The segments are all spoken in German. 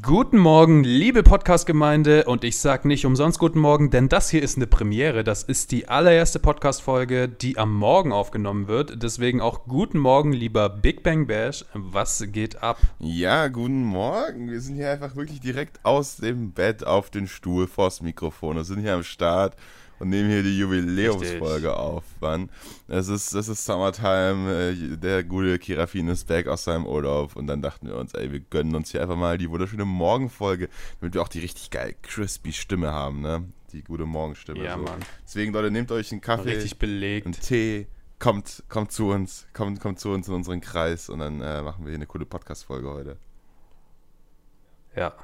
Guten Morgen, liebe Podcast-Gemeinde. Und ich sage nicht umsonst guten Morgen, denn das hier ist eine Premiere. Das ist die allererste Podcast-Folge, die am Morgen aufgenommen wird. Deswegen auch guten Morgen, lieber Big Bang Bash. Was geht ab? Ja, guten Morgen. Wir sind hier einfach wirklich direkt aus dem Bett auf den Stuhl vors Mikrofon. Wir sind hier am Start und nehmen hier die Jubiläumsfolge auf. Mann. Es ist, es ist Summertime, äh, der gute Kirafin ist back aus seinem Urlaub und dann dachten wir uns, ey, wir gönnen uns hier einfach mal die wunderschöne Morgenfolge, damit wir auch die richtig geil crispy Stimme haben, ne? Die gute Morgenstimme. Ja, so. Mann. Deswegen, Leute, nehmt euch einen Kaffee, richtig belegt. einen Tee, kommt, kommt zu uns, kommt, kommt zu uns in unseren Kreis und dann äh, machen wir hier eine coole Podcast-Folge heute. Ja,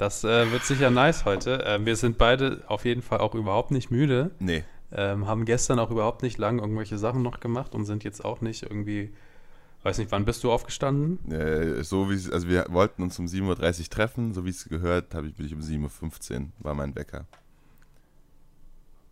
das äh, wird sicher nice heute. Ähm, wir sind beide auf jeden Fall auch überhaupt nicht müde. Nee. Ähm, haben gestern auch überhaupt nicht lang irgendwelche Sachen noch gemacht und sind jetzt auch nicht irgendwie. Weiß nicht, wann bist du aufgestanden? Äh, so wie also wir wollten uns um 7.30 Uhr treffen, so wie es gehört, habe ich bin ich um 7.15 Uhr, war mein Wecker.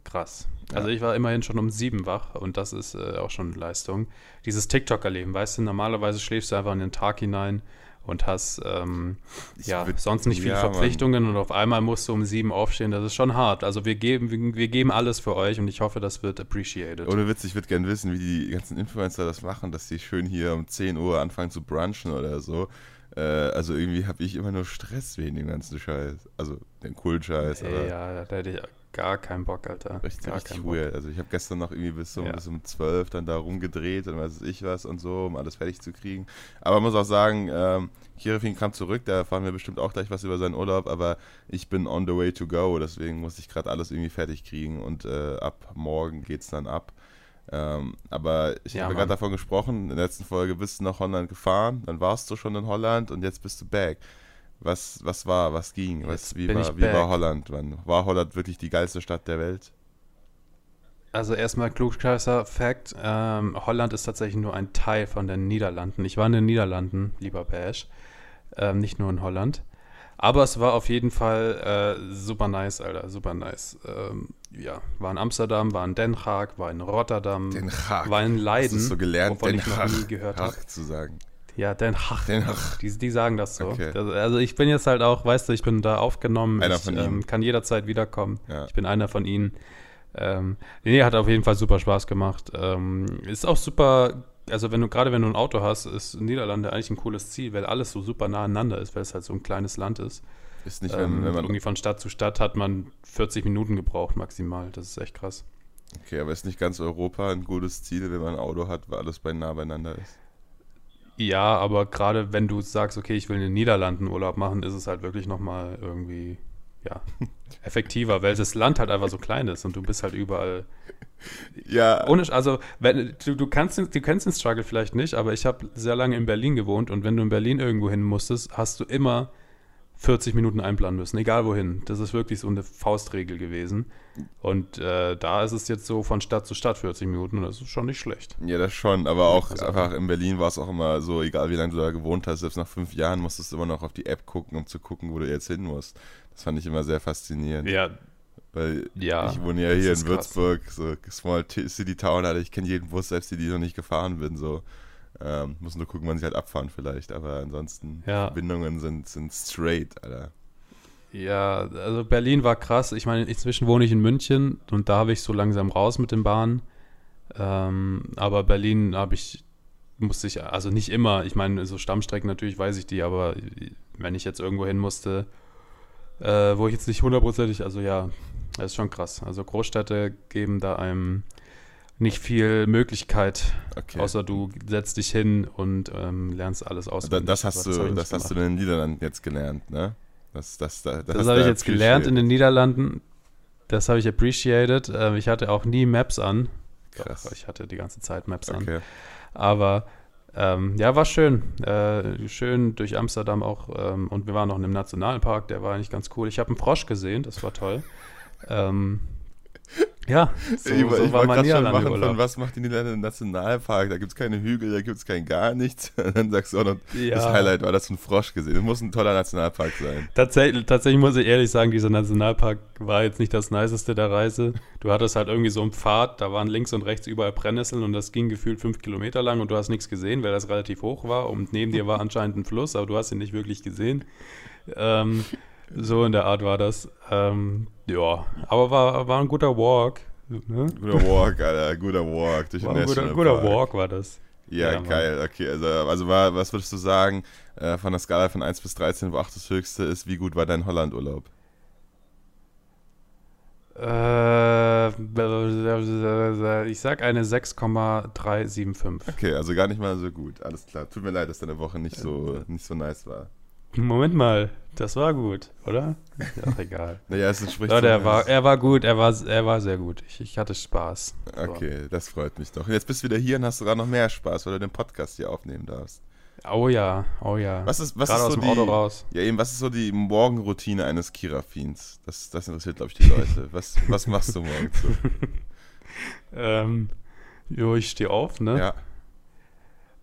Krass. Also ich war immerhin schon um sieben wach und das ist äh, auch schon Leistung. Dieses TikTok-Erleben, weißt du, normalerweise schläfst du einfach in den Tag hinein und hast ähm, ja sonst nicht viele ja, Verpflichtungen Mann. und auf einmal musst du um sieben aufstehen. Das ist schon hart. Also wir geben, wir, wir, geben alles für euch und ich hoffe, das wird appreciated. Ohne Witz, ich würde gerne wissen, wie die ganzen Influencer das machen, dass die schön hier um 10 Uhr anfangen zu brunchen oder so. Äh, also irgendwie habe ich immer nur Stress wegen dem ganzen Scheiß. Also den coolen Scheiß. ja, da hätte ich gar keinen Bock, Alter. Richtig, gar richtig weird. Also ich habe gestern noch irgendwie bis, so, ja. bis um 12 dann da rumgedreht und weiß ich was und so, um alles fertig zu kriegen. Aber man muss auch sagen, ähm, Kirifin kam zurück, da erfahren wir bestimmt auch gleich was über seinen Urlaub, aber ich bin on the way to go, deswegen muss ich gerade alles irgendwie fertig kriegen und äh, ab morgen geht's dann ab. Ähm, aber ich ja, habe gerade davon gesprochen, in der letzten Folge bist du nach Holland gefahren, dann warst du schon in Holland und jetzt bist du back. Was, was war, was ging? Was, wie war, wie war Holland? Wann, war Holland wirklich die geilste Stadt der Welt? Also erstmal klugscheißer Fact, ähm, Holland ist tatsächlich nur ein Teil von den Niederlanden. Ich war in den Niederlanden, lieber Bash, ähm, nicht nur in Holland. Aber es war auf jeden Fall äh, super nice, Alter, super nice. Ähm, ja, war in Amsterdam, war in Den Haag, war in Rotterdam, Den Haag. war in Leiden, Hast du so gelernt, wovon Den ich noch nie gehört habe. zu sagen. Ja, Den Haag. Den Haag. Die, die sagen das so. Okay. Das, also ich bin jetzt halt auch, weißt du, ich bin da aufgenommen. Einer ich von ähm, kann jederzeit wiederkommen. Ja. Ich bin einer von ihnen. Ähm, nee, hat auf jeden Fall super Spaß gemacht. Ähm, ist auch super, also wenn du, gerade wenn du ein Auto hast, ist Niederlande eigentlich ein cooles Ziel, weil alles so super nah aneinander ist, weil es halt so ein kleines Land ist. Ist nicht, wenn, ähm, wenn man. Irgendwie von Stadt zu Stadt hat man 40 Minuten gebraucht maximal. Das ist echt krass. Okay, aber ist nicht ganz Europa ein gutes Ziel, wenn man ein Auto hat, weil alles bei nah beieinander ist? Ja, aber gerade wenn du sagst, okay, ich will in den Niederlanden Urlaub machen, ist es halt wirklich nochmal irgendwie, ja, effektiver, weil das Land halt einfach so klein ist und du bist halt überall. Ja. Ohne, also, wenn, du, du, kannst, du kennst den Struggle vielleicht nicht, aber ich habe sehr lange in Berlin gewohnt und wenn du in Berlin irgendwo hin musstest, hast du immer 40 Minuten einplanen müssen, egal wohin. Das ist wirklich so eine Faustregel gewesen. Und äh, da ist es jetzt so von Stadt zu Stadt 40 Minuten und das ist schon nicht schlecht. Ja, das schon, aber auch also, einfach in Berlin war es auch immer so, egal wie lange du da gewohnt hast, selbst nach fünf Jahren musstest du immer noch auf die App gucken, um zu gucken, wo du jetzt hin musst. Das fand ich immer sehr faszinierend. Ja. Weil ja, ich wohne ja hier in Würzburg, krass. so Small City Town, Alter, ich kenne jeden Bus, selbst die, die noch nicht gefahren bin, so. Ähm, muss nur gucken, wann sie halt abfahren vielleicht, aber ansonsten ja. Verbindungen sind, sind straight, Alter. Ja, also Berlin war krass. Ich meine, inzwischen wohne ich in München und da habe ich so langsam raus mit den Bahnen. Ähm, aber Berlin habe ich, musste ich, also nicht immer, ich meine, so Stammstrecken natürlich weiß ich die, aber wenn ich jetzt irgendwo hin musste, äh, wo ich jetzt nicht hundertprozentig, also ja, das ist schon krass. Also Großstädte geben da einem nicht viel Möglichkeit, okay. außer du setzt dich hin und ähm, lernst alles aus. Das hast das du, das hast du in den Niederlanden jetzt gelernt, ne? Das, das, das, das habe ich jetzt gelernt in den Niederlanden. Das habe ich appreciated. Ähm, ich hatte auch nie Maps an. Krass. Doch, ich hatte die ganze Zeit Maps okay. an. Aber ähm, ja, war schön. Äh, schön durch Amsterdam auch. Ähm, und wir waren noch in einem Nationalpark, der war eigentlich ganz cool. Ich habe einen Frosch gesehen, das war toll. Ähm, Ja, so, ich, so ich war mein gerade schon machen, von was macht die Niederlande ein Nationalpark? Da gibt es keine Hügel, da gibt es kein gar nichts. Und dann sagst du auch noch, Ja. das Highlight war, dass du einen Frosch gesehen Das muss ein toller Nationalpark sein. Tatsächlich, tatsächlich muss ich ehrlich sagen, dieser Nationalpark war jetzt nicht das Niceste der Reise. Du hattest halt irgendwie so einen Pfad, da waren links und rechts überall Brennnesseln und das ging gefühlt fünf Kilometer lang und du hast nichts gesehen, weil das relativ hoch war und neben dir war anscheinend ein Fluss, aber du hast ihn nicht wirklich gesehen. Ähm, so in der Art war das. Ähm, ja, aber war, war ein guter Walk. Ne? Guter Walk, Alter, guter Walk durch War den ein guter, guter Walk war das. Ja, Ja, Mann. geil, okay. Also, also war, was würdest du sagen, äh, von der Skala von 1 bis 13, wo 8 das höchste ist, wie gut war dein Hollandurlaub? Äh, ich sag eine 6,375. Okay, also gar nicht mal so gut. Alles klar. Tut mir leid, dass deine Woche nicht so, nicht so nice war. Moment mal, das war gut, oder? Ist ja auch egal. Naja, es entspricht. Leute, er war, er war gut, er war, er war sehr gut. Ich, ich hatte Spaß. So. Okay, das freut mich doch. Und jetzt bist du wieder hier und hast sogar noch mehr Spaß, weil du den Podcast hier aufnehmen darfst. Oh ja, oh ja. Was ist, was Gerade ist aus so dem die, Auto raus. Ja, eben, was ist so die Morgenroutine eines Kirafins? Das, das interessiert, glaube ich, die Leute. Was, was machst du morgens so? Ähm, jo, ich stehe auf, ne? Ja.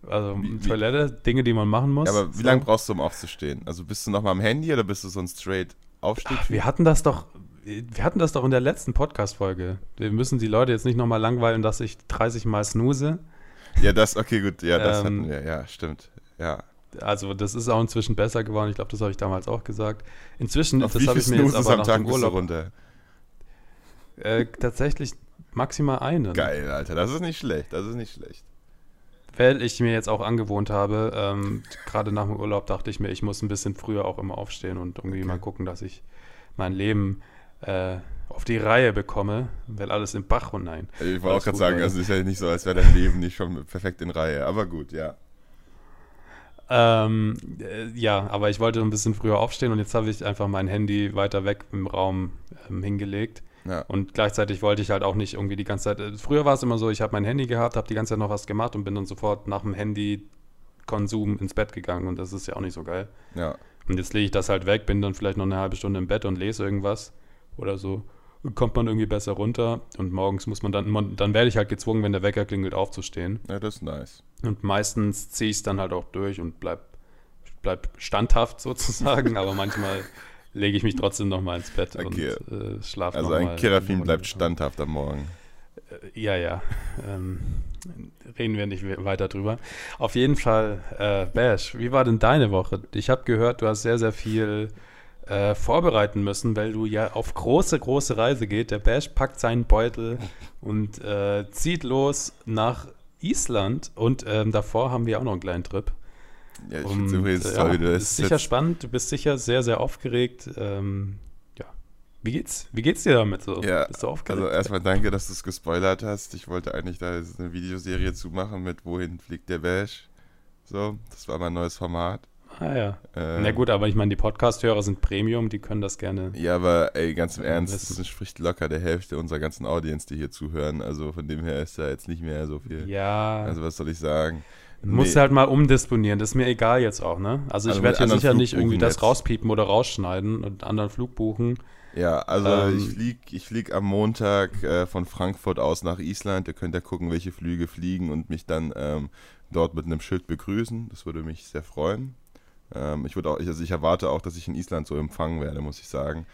Also Wie- wie- Toilette, Dinge, die man machen muss. ja, aber wie So. lange brauchst du, um aufzustehen? Also bist du noch mal am Handy oder bist du so ein straight Aufstieg? Ach, wir hatten das doch, wir hatten das doch in der letzten Podcast-Folge. Wir müssen die Leute jetzt nicht nochmal langweilen, dass ich 30 Mal snooze. Ja, das, okay, gut, ja, das Ähm, hatten wir, ja, stimmt. Ja. Also das ist auch inzwischen besser geworden. Ich glaube, das habe ich damals auch gesagt. Inzwischen, Auf das wie habe ich mir jetzt aber am nach Tag dem Urlaub runter? äh, tatsächlich maximal eine. Geil, Alter, das ist nicht schlecht, das ist nicht schlecht. Weil ich mir jetzt auch angewohnt habe, ähm, gerade nach dem Urlaub dachte ich mir, ich muss ein bisschen früher auch immer aufstehen und irgendwie Okay. mal gucken, dass ich mein Leben äh, auf die Reihe bekomme, weil alles im Bach und nein. Ich wollte auch gerade sagen, also es ist ja nicht so, als wäre dein Leben nicht schon perfekt in Reihe, aber gut, ja. Ähm, äh, ja, aber ich wollte ein bisschen früher aufstehen und jetzt habe ich einfach mein Handy weiter weg im Raum ähm, hingelegt. Ja, Und gleichzeitig wollte ich halt auch nicht irgendwie die ganze Zeit. äh, Früher war es immer so, ich habe mein Handy gehabt, habe die ganze Zeit noch was gemacht und bin dann sofort nach dem Handy-Konsum ins Bett gegangen und das ist ja auch nicht so geil. ja. Und jetzt lege ich das halt weg, bin dann vielleicht noch eine halbe Stunde im Bett und lese irgendwas oder so. Kommt man irgendwie besser runter und morgens muss man dann, man, dann werde ich halt gezwungen, wenn der Wecker klingelt, aufzustehen. Ja, das ist nice. Und meistens ziehe ich es dann halt auch durch und bleib, bleib standhaft sozusagen, aber manchmal lege ich mich trotzdem noch mal ins Bett Okay. und äh, schlafe Also ein Kerafin bleibt standhaft am Morgen. Äh, Ja, ja. Ähm, reden wir nicht we- weiter drüber. Auf jeden Fall, äh, Bash, wie war denn deine Woche? Ich habe gehört, du hast sehr, sehr viel äh, vorbereiten müssen, weil du ja auf große, große Reise geht. Der Bash packt seinen Beutel und äh, zieht los nach Island und ähm, davor haben wir auch noch einen kleinen Trip. Ja, ich finde übrigens äh, toll, ja, wie du ist das sicher spannend, du bist sicher sehr, sehr aufgeregt. Ähm, ja. Wie geht's? Wie geht's dir damit so? Ja, bist du aufgeregt? Also erstmal danke, dass du es gespoilert hast. Ich wollte eigentlich da jetzt eine Videoserie zu machen mit Wohin fliegt der Bash. So, das war mein neues Format. ah ja. Äh, Na gut, aber ich meine, die Podcast-Hörer sind Premium, die können das gerne. Ja, aber ey, ganz im Ernst, wissen. das entspricht locker der Hälfte unserer ganzen Audience, die hier zuhören. Also von dem her ist da jetzt nicht mehr so viel. Ja, Also was soll ich sagen? Muss Nee. halt mal umdisponieren. Das ist mir egal jetzt auch, ne? Also ich Also werde hier sicher nicht Flug irgendwie buchen das jetzt. rauspiepen oder rausschneiden und anderen Flug buchen. Ja, also Ähm, ich flieg, ich flieg am Montag äh, von Frankfurt aus nach Island. Ihr könnt ja gucken, welche Flüge fliegen und mich dann ähm, dort mit einem Schild begrüßen. Das würde mich sehr freuen. Ähm, ich würde auch, also ich erwarte auch, dass ich in Island so empfangen werde, muss ich sagen.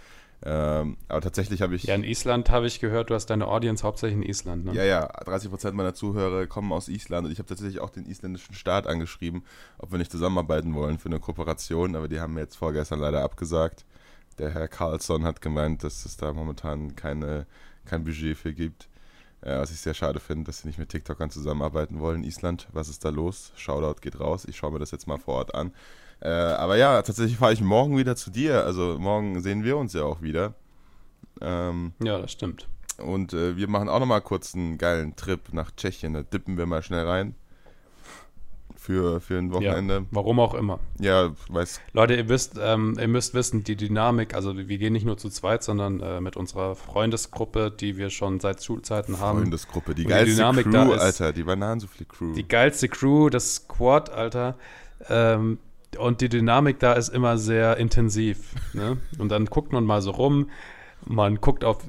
Ähm, aber tatsächlich habe ich. Ja, in Island habe ich gehört, du hast deine Audience hauptsächlich in Island, ne? Ja, ja, 30% meiner Zuhörer kommen aus Island und ich habe tatsächlich auch den isländischen Staat angeschrieben, ob wir nicht zusammenarbeiten wollen für eine Kooperation, aber die haben mir jetzt vorgestern leider abgesagt. Der Herr Carlsson hat gemeint, dass es da momentan keine, kein Budget für gibt. Äh, was ich sehr schade finde, dass sie nicht mit TikTokern zusammenarbeiten wollen. Island, was ist da los? Shoutout geht raus. Ich schaue mir das jetzt mal vor Ort an. Äh, aber ja, tatsächlich fahre ich morgen wieder zu dir. Also morgen sehen wir uns ja auch wieder. Ähm, Ja, das stimmt. und äh, wir machen auch nochmal kurz einen geilen Trip nach Tschechien. Da dippen wir mal schnell rein. Für, für ein Wochenende. Warum auch immer. Ja, weiß. Leute, ihr wisst, ähm, ihr müsst wissen, die Dynamik, also wir gehen nicht nur zu zweit, sondern äh, mit unserer Freundesgruppe, die wir schon seit Schulzeiten haben. Freundesgruppe. Die Und die geilste Dynamik Crew, da ist- Alter. Die Bananensoufflé-Crew. Die geilste Crew, das Squad, Alter. Ähm, und die Dynamik da ist immer sehr intensiv. Ne? Und dann guckt man mal so rum. man guckt auf,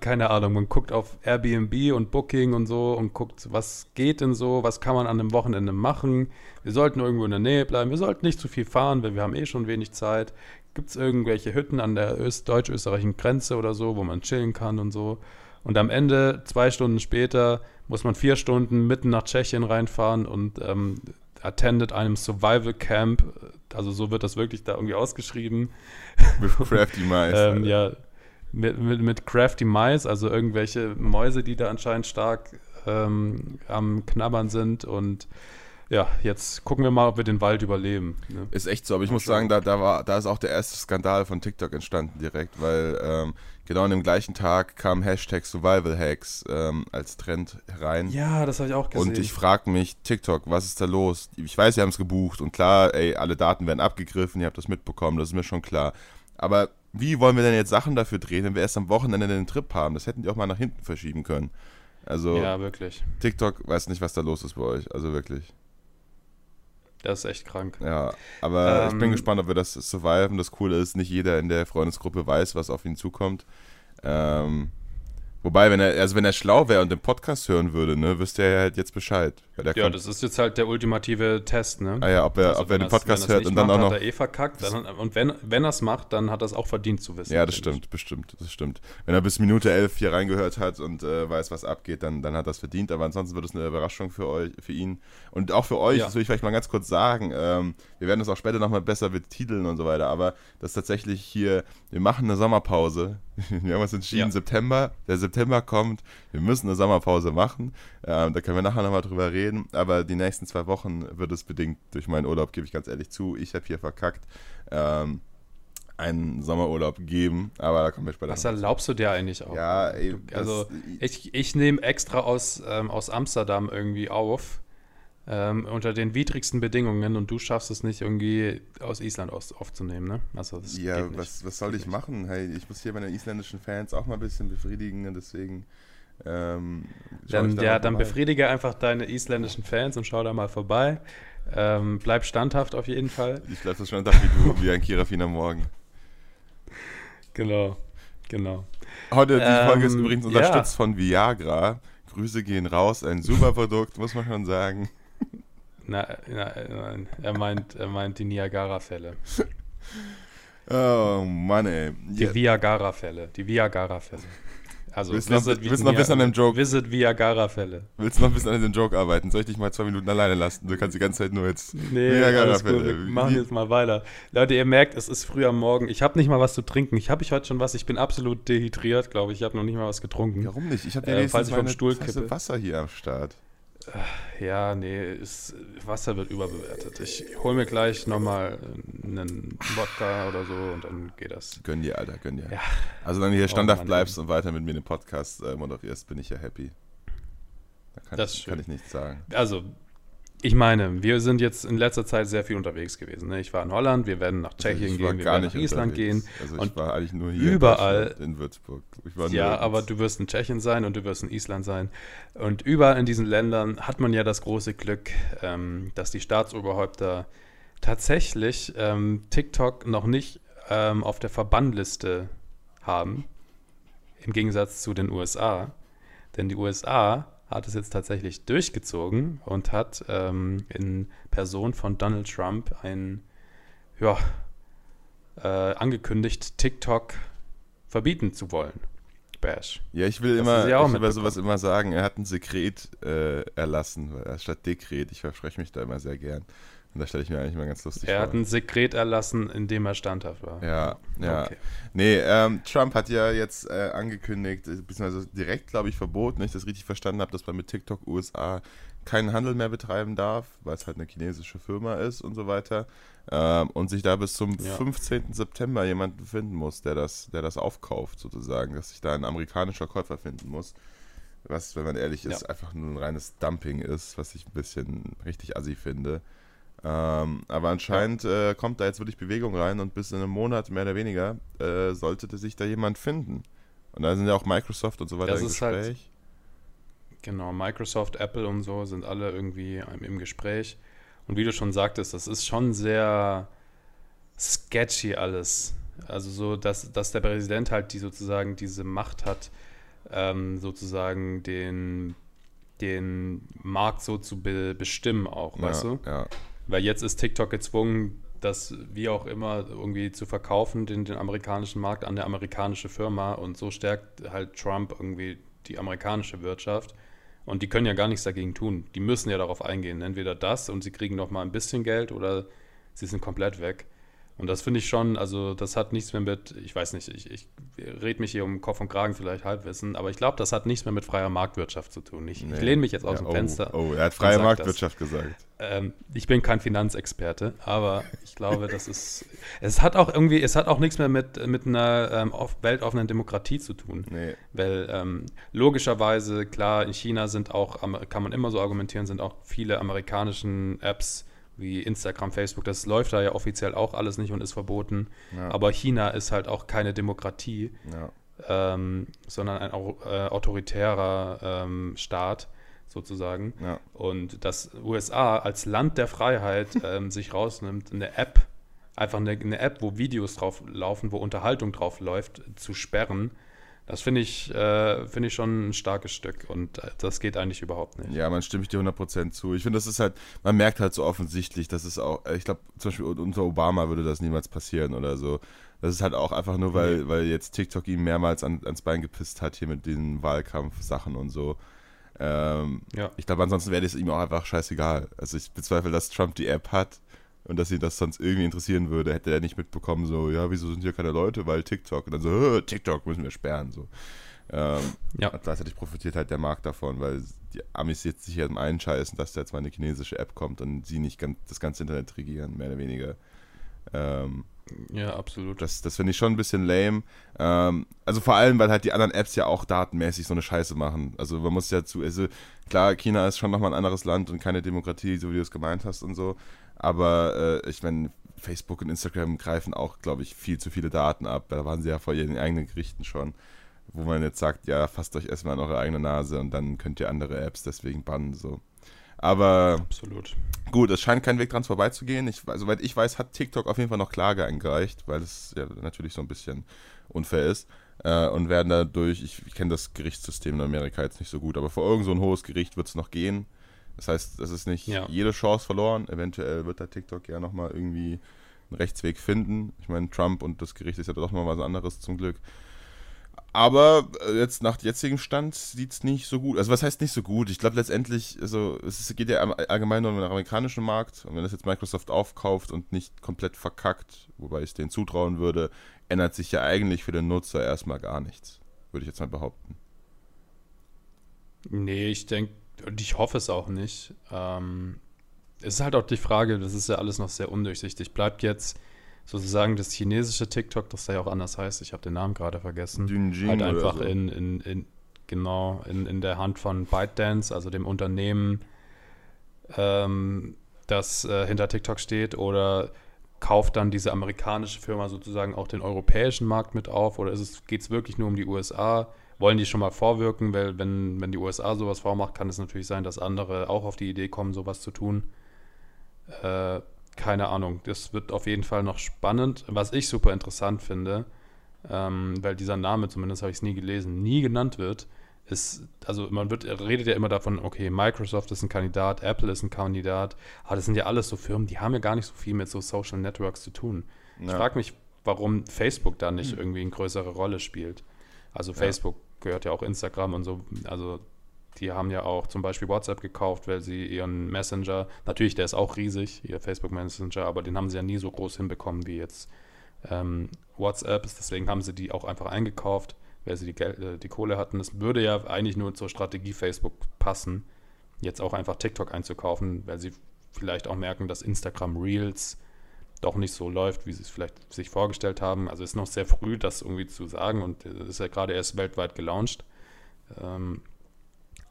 keine Ahnung, man guckt auf Airbnb und Booking und so und guckt, was geht denn so, was kann man an einem Wochenende machen. Wir sollten irgendwo in der Nähe bleiben, wir sollten nicht zu viel fahren, weil wir haben eh schon wenig Zeit. Gibt es irgendwelche Hütten an der deutsch-österreichischen Grenze oder so, wo man chillen kann und so. Und am Ende, zwei Stunden später, muss man vier Stunden mitten nach Tschechien reinfahren und ähm, attended einem Survival Camp. Also so wird das wirklich da irgendwie ausgeschrieben. Mit Crafty Mice. ähm, ja, mit, mit, mit Crafty Mice, also irgendwelche Mäuse, die da anscheinend stark ähm, am Knabbern sind und ja, jetzt gucken wir mal, ob wir den Wald überleben. Ne? Ist echt so, aber ich muss sagen, da, da, war, da ist auch der erste Skandal von TikTok entstanden direkt, weil ähm, genau an dem gleichen Tag kam Hashtag Survival Hacks ähm, als Trend rein. Ja, das habe ich auch gesehen. Und ich frage mich, TikTok, was ist da los? Ich weiß, sie haben es gebucht und klar, ey, alle Daten werden abgegriffen, ihr habt das mitbekommen, das ist mir schon klar. Aber wie wollen wir denn jetzt Sachen dafür drehen, wenn wir erst am Wochenende den Trip haben? Das hätten die auch mal nach hinten verschieben können. Also, ja, wirklich. TikTok weiß nicht, was da los ist bei euch. Also wirklich. Das ist echt krank. Ja, aber ähm, ich bin ähm, gespannt, ob wir das surviven. Das Coole ist, nicht jeder in der Freundesgruppe weiß, was auf ihn zukommt. Ähm, Wobei, wenn er, also wenn er schlau wäre und den Podcast hören würde, ne, wüsste er halt jetzt Bescheid. ja, das ist jetzt halt der ultimative Test, ne? Ah ja, ob er, also ob er den Podcast hört und dann macht, auch noch. Hat er eh verkackt. Dann, und wenn, wenn er es macht, dann hat er es auch verdient zu wissen. Ja, das stimmt, bestimmt, das stimmt. Wenn er bis Minute 11 hier reingehört hat und äh, weiß, was abgeht, dann, dann hat er es verdient. Aber ansonsten wird es eine Überraschung für euch, für ihn. Und auch für euch, ja. das will ich vielleicht mal ganz kurz sagen. Ähm, wir werden es auch später nochmal besser betiteln und so weiter. Aber das ist tatsächlich hier, wir machen eine Sommerpause. Wir haben uns entschieden, ja. September, der September kommt wir müssen eine Sommerpause machen. Ähm, da können wir nachher nochmal drüber reden. Aber die nächsten zwei Wochen wird es bedingt durch meinen Urlaub, gebe ich ganz ehrlich zu. Ich habe hier verkackt. Ähm, einen Sommerurlaub geben, aber da kommen wir später. Was erlaubst du dir eigentlich auch? Ja, ey, also ich, ich nehme extra aus, ähm, aus Amsterdam irgendwie auf, ähm, unter den widrigsten Bedingungen und du schaffst es nicht irgendwie aus Island aus, aufzunehmen, ne? Also ja, was, was soll ich machen? Hey, ich muss hier meine isländischen Fans auch mal ein bisschen befriedigen, deswegen ähm, dann, ja, dann befriedige einfach deine isländischen Fans und schau da mal vorbei. Ähm, bleib standhaft auf jeden Fall. Ich bleib so standhaft wie du, wie ein Kirafin am Morgen. Genau, genau. Heute, die ähm, Folge ist übrigens unterstützt ja. von Viagra. Grüße gehen raus, ein super Produkt, muss man schon sagen. Na, na, nein, er meint, er meint die Niagara-Fälle. Oh Mann, ey. Die Viagra-Fälle, die Viagra-Fälle. Also willst, noch, willst noch ein bisschen an dem Joke. Visit Viagra-Fälle. Willst du noch ein bisschen an dem Joke arbeiten? Soll ich dich mal zwei Minuten alleine lassen? Du kannst die ganze Zeit nur jetzt nee, Viagra-Fälle. Wir machen jetzt mal weiter. Leute, ihr merkt, es ist früh am Morgen. Ich habe nicht mal was zu trinken. Ich habe ich heute schon was. Ich bin absolut dehydriert, glaube ich. Ich habe noch nicht mal was getrunken. Warum nicht? Ich habe ja äh, falls ich vom Stuhl kippe. Wasser hier am Start. Ja, nee, ist, Wasser wird überbewertet. Ich hole mir gleich nochmal einen Wodka oder so und dann geht das. Gönn dir, Alter, gönn dir. Ja. Also, wenn du hier oh, standhaft oh, bleibst und weiter mit mir den Podcast äh, moderierst, bin ich ja happy. Da kann, das ich, kann ich nichts sagen. Also, ich meine, wir sind jetzt in letzter Zeit sehr viel unterwegs gewesen. Ne? Ich war in Holland, wir werden nach Tschechien also gehen, wir werden nach Island gehen. Also ich war eigentlich nur hier überall in, in Würzburg. ja, aber du wirst in Tschechien sein und du wirst in Island sein. Und überall in diesen Ländern hat man ja das große Glück, ähm, dass die Staatsoberhäupter tatsächlich ähm, TikTok noch nicht ähm, auf der Verbannliste haben. Im Gegensatz zu den USA. Denn die USA hat es jetzt tatsächlich durchgezogen und hat ähm, in Person von Donald Trump ein, ja, äh, angekündigt, TikTok verbieten zu wollen. Bash. Ja, ich will das immer, ich bei sowas immer sagen, er hat ein Sekret äh, erlassen, statt Dekret. Ich verspreche mich da immer sehr gern. Und da stelle ich mir eigentlich mal ganz lustig er vor. Er hat ein Sekret erlassen, in dem er standhaft war. Ja, ja. Okay. Nee, ähm, Trump hat ja jetzt äh, angekündigt, äh, beziehungsweise direkt, glaube ich, verboten, wenn ich das richtig verstanden habe, dass man mit TikTok USA keinen Handel mehr betreiben darf, weil es halt eine chinesische Firma ist und so weiter. Ähm, und sich da bis zum ja. 15. September jemanden finden muss, der das, der das aufkauft, sozusagen. Dass sich da ein amerikanischer Käufer finden muss. Was, wenn man ehrlich ist, ja. einfach nur ein reines Dumping ist, was ich ein bisschen richtig assi finde. Ähm, aber anscheinend ja. äh, kommt da jetzt wirklich Bewegung rein und bis in einem Monat mehr oder weniger äh, sollte sich da jemand finden. Und da sind ja auch Microsoft und so weiter das im halt Gespräch. Halt, genau, Microsoft, Apple und so sind alle irgendwie im Gespräch. Und wie du schon sagtest, das ist schon sehr sketchy alles. Also so, dass, dass der Präsident halt die sozusagen diese Macht hat, ähm, sozusagen den, den Markt so zu be bestimmen auch, Ja, weißt du? ja. Weil jetzt ist TikTok gezwungen, das wie auch immer irgendwie zu verkaufen, den, den amerikanischen Markt an der amerikanische Firma und so stärkt halt Trump irgendwie die amerikanische Wirtschaft. Und die können ja gar nichts dagegen tun. Die müssen ja darauf eingehen. Entweder das und sie kriegen noch mal ein bisschen Geld oder sie sind komplett weg. Und das finde ich schon, also das hat nichts mehr mit, ich weiß nicht, ich, ich rede mich hier um Kopf und Kragen vielleicht Halbwissen, aber ich glaube, das hat nichts mehr mit freier Marktwirtschaft zu tun. Ich, Nee. ich lehne mich jetzt aus Ja, dem Fenster. Oh, oh, er hat freie Marktwirtschaft gesagt. Ähm, ich bin kein Finanzexperte, aber ich glaube, das ist. Es hat auch irgendwie, es hat auch nichts mehr mit, mit einer ähm, off- weltoffenen Demokratie zu tun. Nee. Weil ähm, logischerweise, klar, in China sind auch, kann man immer so argumentieren, sind auch viele amerikanischen Apps wie Instagram, Facebook, das läuft da ja offiziell auch alles nicht und ist verboten. Ja. Aber China ist halt auch keine Demokratie Ja. ähm, sondern ein äh, autoritärer ähm, Staat sozusagen. Ja. Und dass USA als Land der Freiheit ähm, sich rausnimmt, eine App, einfach eine, eine App, wo Videos drauf laufen, wo Unterhaltung drauf läuft, zu sperren, das finde ich, äh, finde ich schon ein starkes Stück und äh, das geht eigentlich überhaupt nicht. Ja, man stimme ich dir 100% zu. Ich finde, das ist halt, man merkt halt so offensichtlich, dass es auch, ich glaube, zum Beispiel unter Obama würde das niemals passieren oder so. Das ist halt auch einfach nur, weil, weil jetzt TikTok ihm mehrmals an, ans Bein gepisst hat, hier mit den Wahlkampfsachen und so. Ähm, Ja. Ich glaube, ansonsten wäre es ihm auch einfach scheißegal. Also ich bezweifle, dass Trump die App hat und dass ihn das sonst irgendwie interessieren würde, hätte er nicht mitbekommen, so, ja, wieso sind hier keine Leute, weil TikTok. Und dann so, "Hö, TikTok müssen wir sperren, so. Ähm, Ja. und gleichzeitig profitiert halt der Markt davon, weil die Amis jetzt sich halt einscheißen, dass da jetzt mal eine chinesische App kommt und sie nicht ganz, das ganze Internet regieren, mehr oder weniger. Ähm, Ja, absolut. das das finde ich schon ein bisschen lame. Ähm, also vor allem, weil halt die anderen Apps ja auch datenmäßig so eine Scheiße machen. Also man muss ja zu, also klar, China ist schon nochmal ein anderes Land und keine Demokratie, so wie du es gemeint hast und so. Aber äh, ich meine, Facebook und Instagram greifen auch, glaube ich, viel zu viele Daten ab. Da waren sie ja vor ihren eigenen Gerichten schon. Wo man jetzt sagt, ja, fasst euch erstmal an eure eigene Nase und dann könnt ihr andere Apps deswegen bannen. So. Aber Absolut. Gut, es scheint kein Weg dran vorbeizugehen. Ich, soweit ich weiß, hat TikTok auf jeden Fall noch Klage eingereicht, weil es ja natürlich so ein bisschen unfair ist. Äh, und werden dadurch, ich, ich kenne das Gerichtssystem in Amerika jetzt nicht so gut, aber vor irgend so ein hohes Gericht wird es noch gehen. Das heißt, es ist nicht Ja. jede Chance verloren. Eventuell wird da TikTok ja nochmal irgendwie einen Rechtsweg finden. Ich meine, Trump und das Gericht ist ja doch mal was anderes zum Glück. Aber äh, jetzt nach jetzigem Stand sieht es nicht so gut. Also was heißt nicht so gut? Ich glaube letztendlich, also es geht ja allgemein nur um den amerikanischen Markt. Und wenn das jetzt Microsoft aufkauft und nicht komplett verkackt, wobei ich es denen zutrauen würde, ändert sich ja eigentlich für den Nutzer erstmal gar nichts. Würde ich jetzt mal behaupten. Nee, ich denke, und ich hoffe es auch nicht. Ähm, es ist halt auch die Frage, das ist ja alles noch sehr undurchsichtig. Bleibt jetzt sozusagen das chinesische TikTok, das da ja auch anders heißt, ich habe den Namen gerade vergessen, Dünjing halt einfach so. in, in, in, genau, in, in der Hand von ByteDance, also dem Unternehmen, ähm, das äh, hinter TikTok steht, oder kauft dann diese amerikanische Firma sozusagen auch den europäischen Markt mit auf, oder geht es wirklich nur um die USA? Wollen die schon mal vorwirken, weil wenn, wenn die USA sowas vormacht, kann es natürlich sein, dass andere auch auf die Idee kommen, sowas zu tun. Äh, keine Ahnung. Das wird auf jeden Fall noch spannend. Was ich super interessant finde, ähm, weil dieser Name, zumindest habe ich es nie gelesen, nie genannt wird, ist, also man wird, redet ja immer davon, okay, Microsoft ist ein Kandidat, Apple ist ein Kandidat, aber das sind ja alles so Firmen, die haben ja gar nicht so viel mit so Social Networks zu tun. Ich Ja. frage mich, warum Facebook da nicht irgendwie eine größere Rolle spielt. Also Facebook gehört ja auch Instagram und so, also die haben ja auch zum Beispiel WhatsApp gekauft, weil sie ihren Messenger, natürlich, der ist auch riesig, ihr Facebook Messenger, aber den haben sie ja nie so groß hinbekommen wie jetzt ähm, WhatsApp. Deswegen haben sie die auch einfach eingekauft, weil sie die, Gel äh, die Kohle hatten. Das würde ja eigentlich nur zur Strategie Facebook passen, jetzt auch einfach TikTok einzukaufen, weil sie vielleicht auch merken, dass Instagram Reels doch nicht so läuft, wie sie es vielleicht sich vorgestellt haben. Also ist noch sehr früh, das irgendwie zu sagen und es ist ja gerade erst weltweit gelauncht. Ähm,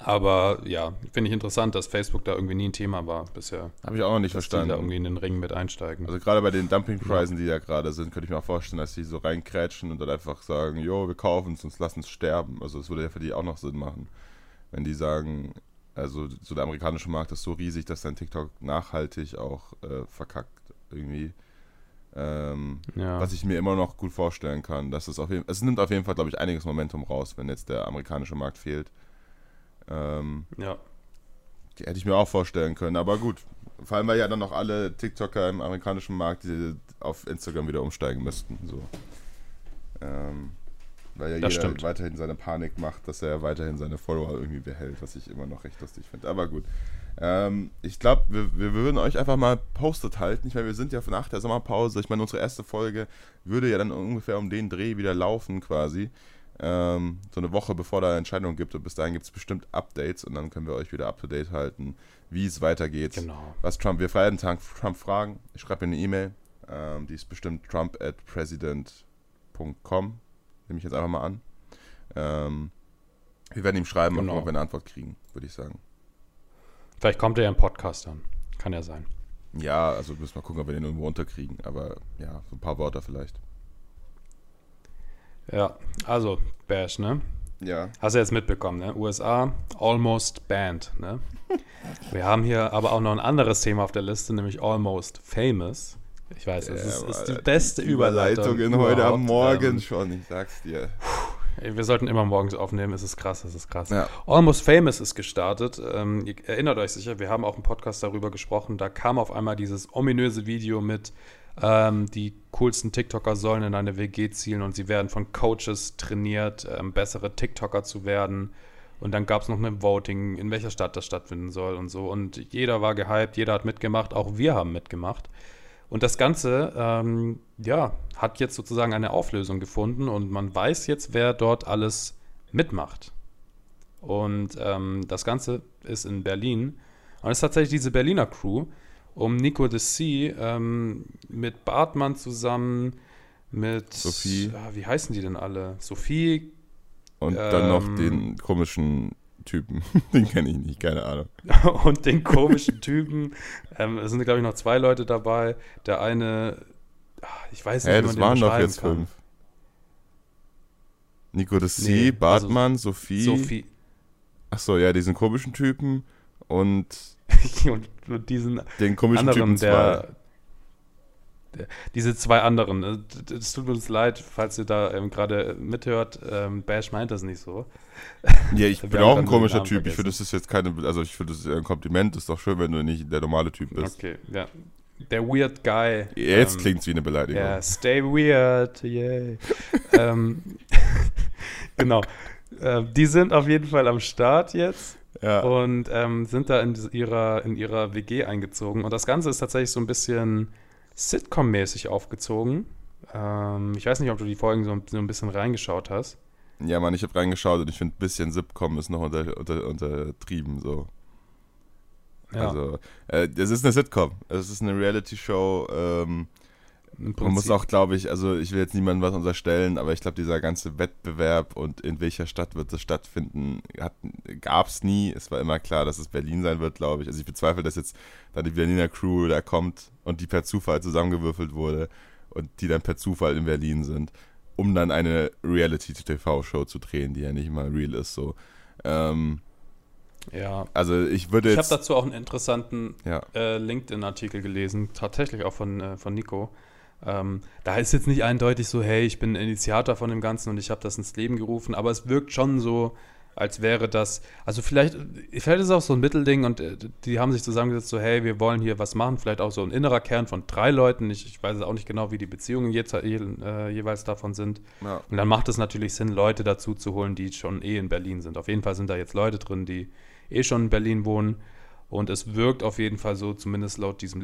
aber ja, finde ich interessant, dass Facebook da irgendwie nie ein Thema war bisher. Habe ich auch noch nicht Dass die da verstanden. irgendwie in den Ring mit einsteigen. Also gerade bei den Dumpingpreisen, die da gerade sind, könnte ich mir auch vorstellen, dass die so reinkrätschen und dann einfach sagen, jo, wir kaufen es und lassen es sterben. Also es würde ja für die auch noch Sinn machen, wenn die sagen, also so der amerikanische Markt ist so riesig, dass dein TikTok nachhaltig auch äh, verkackt irgendwie. Ähm, ja. Was ich mir immer noch gut vorstellen kann. Dass es, auf jeden, es nimmt auf jeden Fall, glaube ich, einiges Momentum raus, wenn jetzt der amerikanische Markt fehlt. Ähm, ja. Hätte ich mir auch vorstellen können, aber gut. Vor allem, weil ja dann noch alle TikToker im amerikanischen Markt die auf Instagram wieder umsteigen müssten. So. Ähm, weil ja das jeder stimmt. weiterhin seine Panik macht, dass er weiterhin seine Follower irgendwie behält, was ich immer noch recht lustig finde. Aber gut. Ähm, ich glaube, wir, wir, würden euch einfach mal postet halten. Ich meine, wir sind ja nach der Sommerpause. Ich meine, unsere erste Folge würde ja dann ungefähr um den Dreh wieder laufen, quasi. Ähm, so eine Woche bevor da eine Entscheidung gibt. Und bis dahin gibt es bestimmt Updates und dann können wir euch wieder up to date halten, wie es weitergeht. Genau. Was Trump, wir freien Tag Trump fragen. Ich schreibe eine E-Mail. Ähm, die ist bestimmt trump at president.com. Nehme ich jetzt einfach mal an. Ähm, wir werden ihm schreiben, genau. ob wir eine Antwort kriegen, würde ich sagen. Vielleicht kommt er ja im Podcast dann. Kann ja sein. Ja, also müssen wir gucken, ob wir den irgendwo unterkriegen. Aber ja, so ein paar Worte vielleicht. Ja, also Bash, ne? Ja. Hast du jetzt mitbekommen, ne? USA almost banned, ne? Wir haben hier aber auch noch ein anderes Thema auf der Liste, nämlich almost famous. Ich weiß, das ja, ist, ist, die beste Überleitung. Überleitung in heute am Morgen ähm, schon, ich sag's dir. Wir sollten immer morgens aufnehmen, es ist krass, es ist krass. Ja. Almost Famous ist gestartet. Ähm, ihr erinnert euch sicher, wir haben auch im Podcast darüber gesprochen. Da kam auf einmal dieses ominöse Video mit, ähm, die coolsten TikToker sollen in eine WG zielen und sie werden von Coaches trainiert, ähm, bessere TikToker zu werden. Und dann gab es noch ein Voting, in welcher Stadt das stattfinden soll und so. Und jeder war gehypt, jeder hat mitgemacht, auch wir haben mitgemacht. Und das Ganze, ähm, ja, hat jetzt sozusagen eine Auflösung gefunden und man weiß jetzt, wer dort alles mitmacht. Und ähm, das Ganze ist in Berlin. Und es ist tatsächlich diese Berliner Crew um Nico de C ähm, mit Bartmann zusammen, mit Sophie. Ja, wie heißen die denn alle? Sophie. Und dann noch ähm, den komischen Typen. Den kenne ich nicht, keine Ahnung. und den komischen Typen. Ähm, es sind, glaube ich, noch zwei Leute dabei. Der eine, ah, ich weiß nicht, hey, wie man das waren doch jetzt kann. fünf. Nico de C, nee, Bartmann, also Sophie. Sophie. Achso, ja, diesen komischen Typen und, und diesen den komischen anderen, Typen der, diese zwei anderen. Äh, es tut uns leid, falls ihr da ähm, gerade mithört. Ähm, Bash meint das nicht so. Ja, ich bin auch ein komischer Typ. Ich finde, das ist jetzt keine, also ich finde, das ist ein Kompliment. Ist doch schön, wenn du nicht der normale Typ bist. Okay, ja. Der Weird Guy. Jetzt ähm, klingt es wie eine Beleidigung. Ja, stay weird, yay. ähm, genau. Äh, die sind auf jeden Fall am Start jetzt. Ja. Und ähm, sind da in ihrer, in ihrer WG eingezogen. Und das Ganze ist tatsächlich so ein bisschen Sitcom-mäßig aufgezogen. Ähm, ich weiß nicht, ob du die Folgen so, so ein bisschen reingeschaut hast. Ja, Mann, ich habe reingeschaut und ich finde, ein bisschen Sitcom ist noch unter, unter, untertrieben so. Ja. Also, äh, es ist eine Sitcom. Es ist eine Reality-Show. Ähm, man muss auch, glaube ich, also ich will jetzt niemandem was unterstellen, aber ich glaube, dieser ganze Wettbewerb und in welcher Stadt wird es stattfinden, gab es nie. Es war immer klar, dass es Berlin sein wird, glaube ich. Also ich bezweifle, dass jetzt da die Berliner Crew da kommt und die per Zufall zusammengewürfelt wurde und die dann per Zufall in Berlin sind, um dann eine Reality-TV-Show zu drehen, die ja nicht mal real ist. So. Ähm, ja. Also ich würde Ich habe dazu auch einen interessanten ja. äh, LinkedIn-Artikel gelesen, tatsächlich auch von, äh, von Nico. Ähm, da ist jetzt nicht eindeutig so, hey, ich bin Initiator von dem Ganzen und ich habe das ins Leben gerufen, aber es wirkt schon so, als wäre das, also vielleicht, vielleicht ist es auch so ein Mittelding und äh, die haben sich zusammengesetzt, so, hey, wir wollen hier was machen, vielleicht auch so ein innerer Kern von drei Leuten. Ich, ich weiß auch nicht genau, wie die Beziehungen je, äh, jeweils davon sind. Ja. Und dann macht es natürlich Sinn, Leute dazu zu holen, die schon eh in Berlin sind. Auf jeden Fall sind da jetzt Leute drin, die eh schon in Berlin wohnen. Und es wirkt auf jeden Fall so, zumindest laut diesem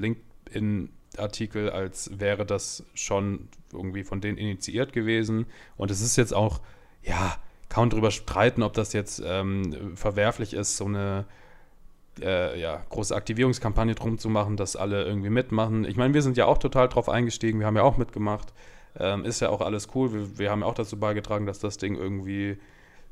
LinkedIn-Artikel, als wäre das schon irgendwie von denen initiiert gewesen. Und es ist jetzt auch, ja, kaum darüber streiten, ob das jetzt ähm, verwerflich ist, so eine äh, ja, große Aktivierungskampagne drum zu machen, dass alle irgendwie mitmachen. Ich meine, wir sind ja auch total drauf eingestiegen, wir haben ja auch mitgemacht. Ähm, ist ja auch alles cool. Wir, wir haben ja auch dazu beigetragen, dass das Ding irgendwie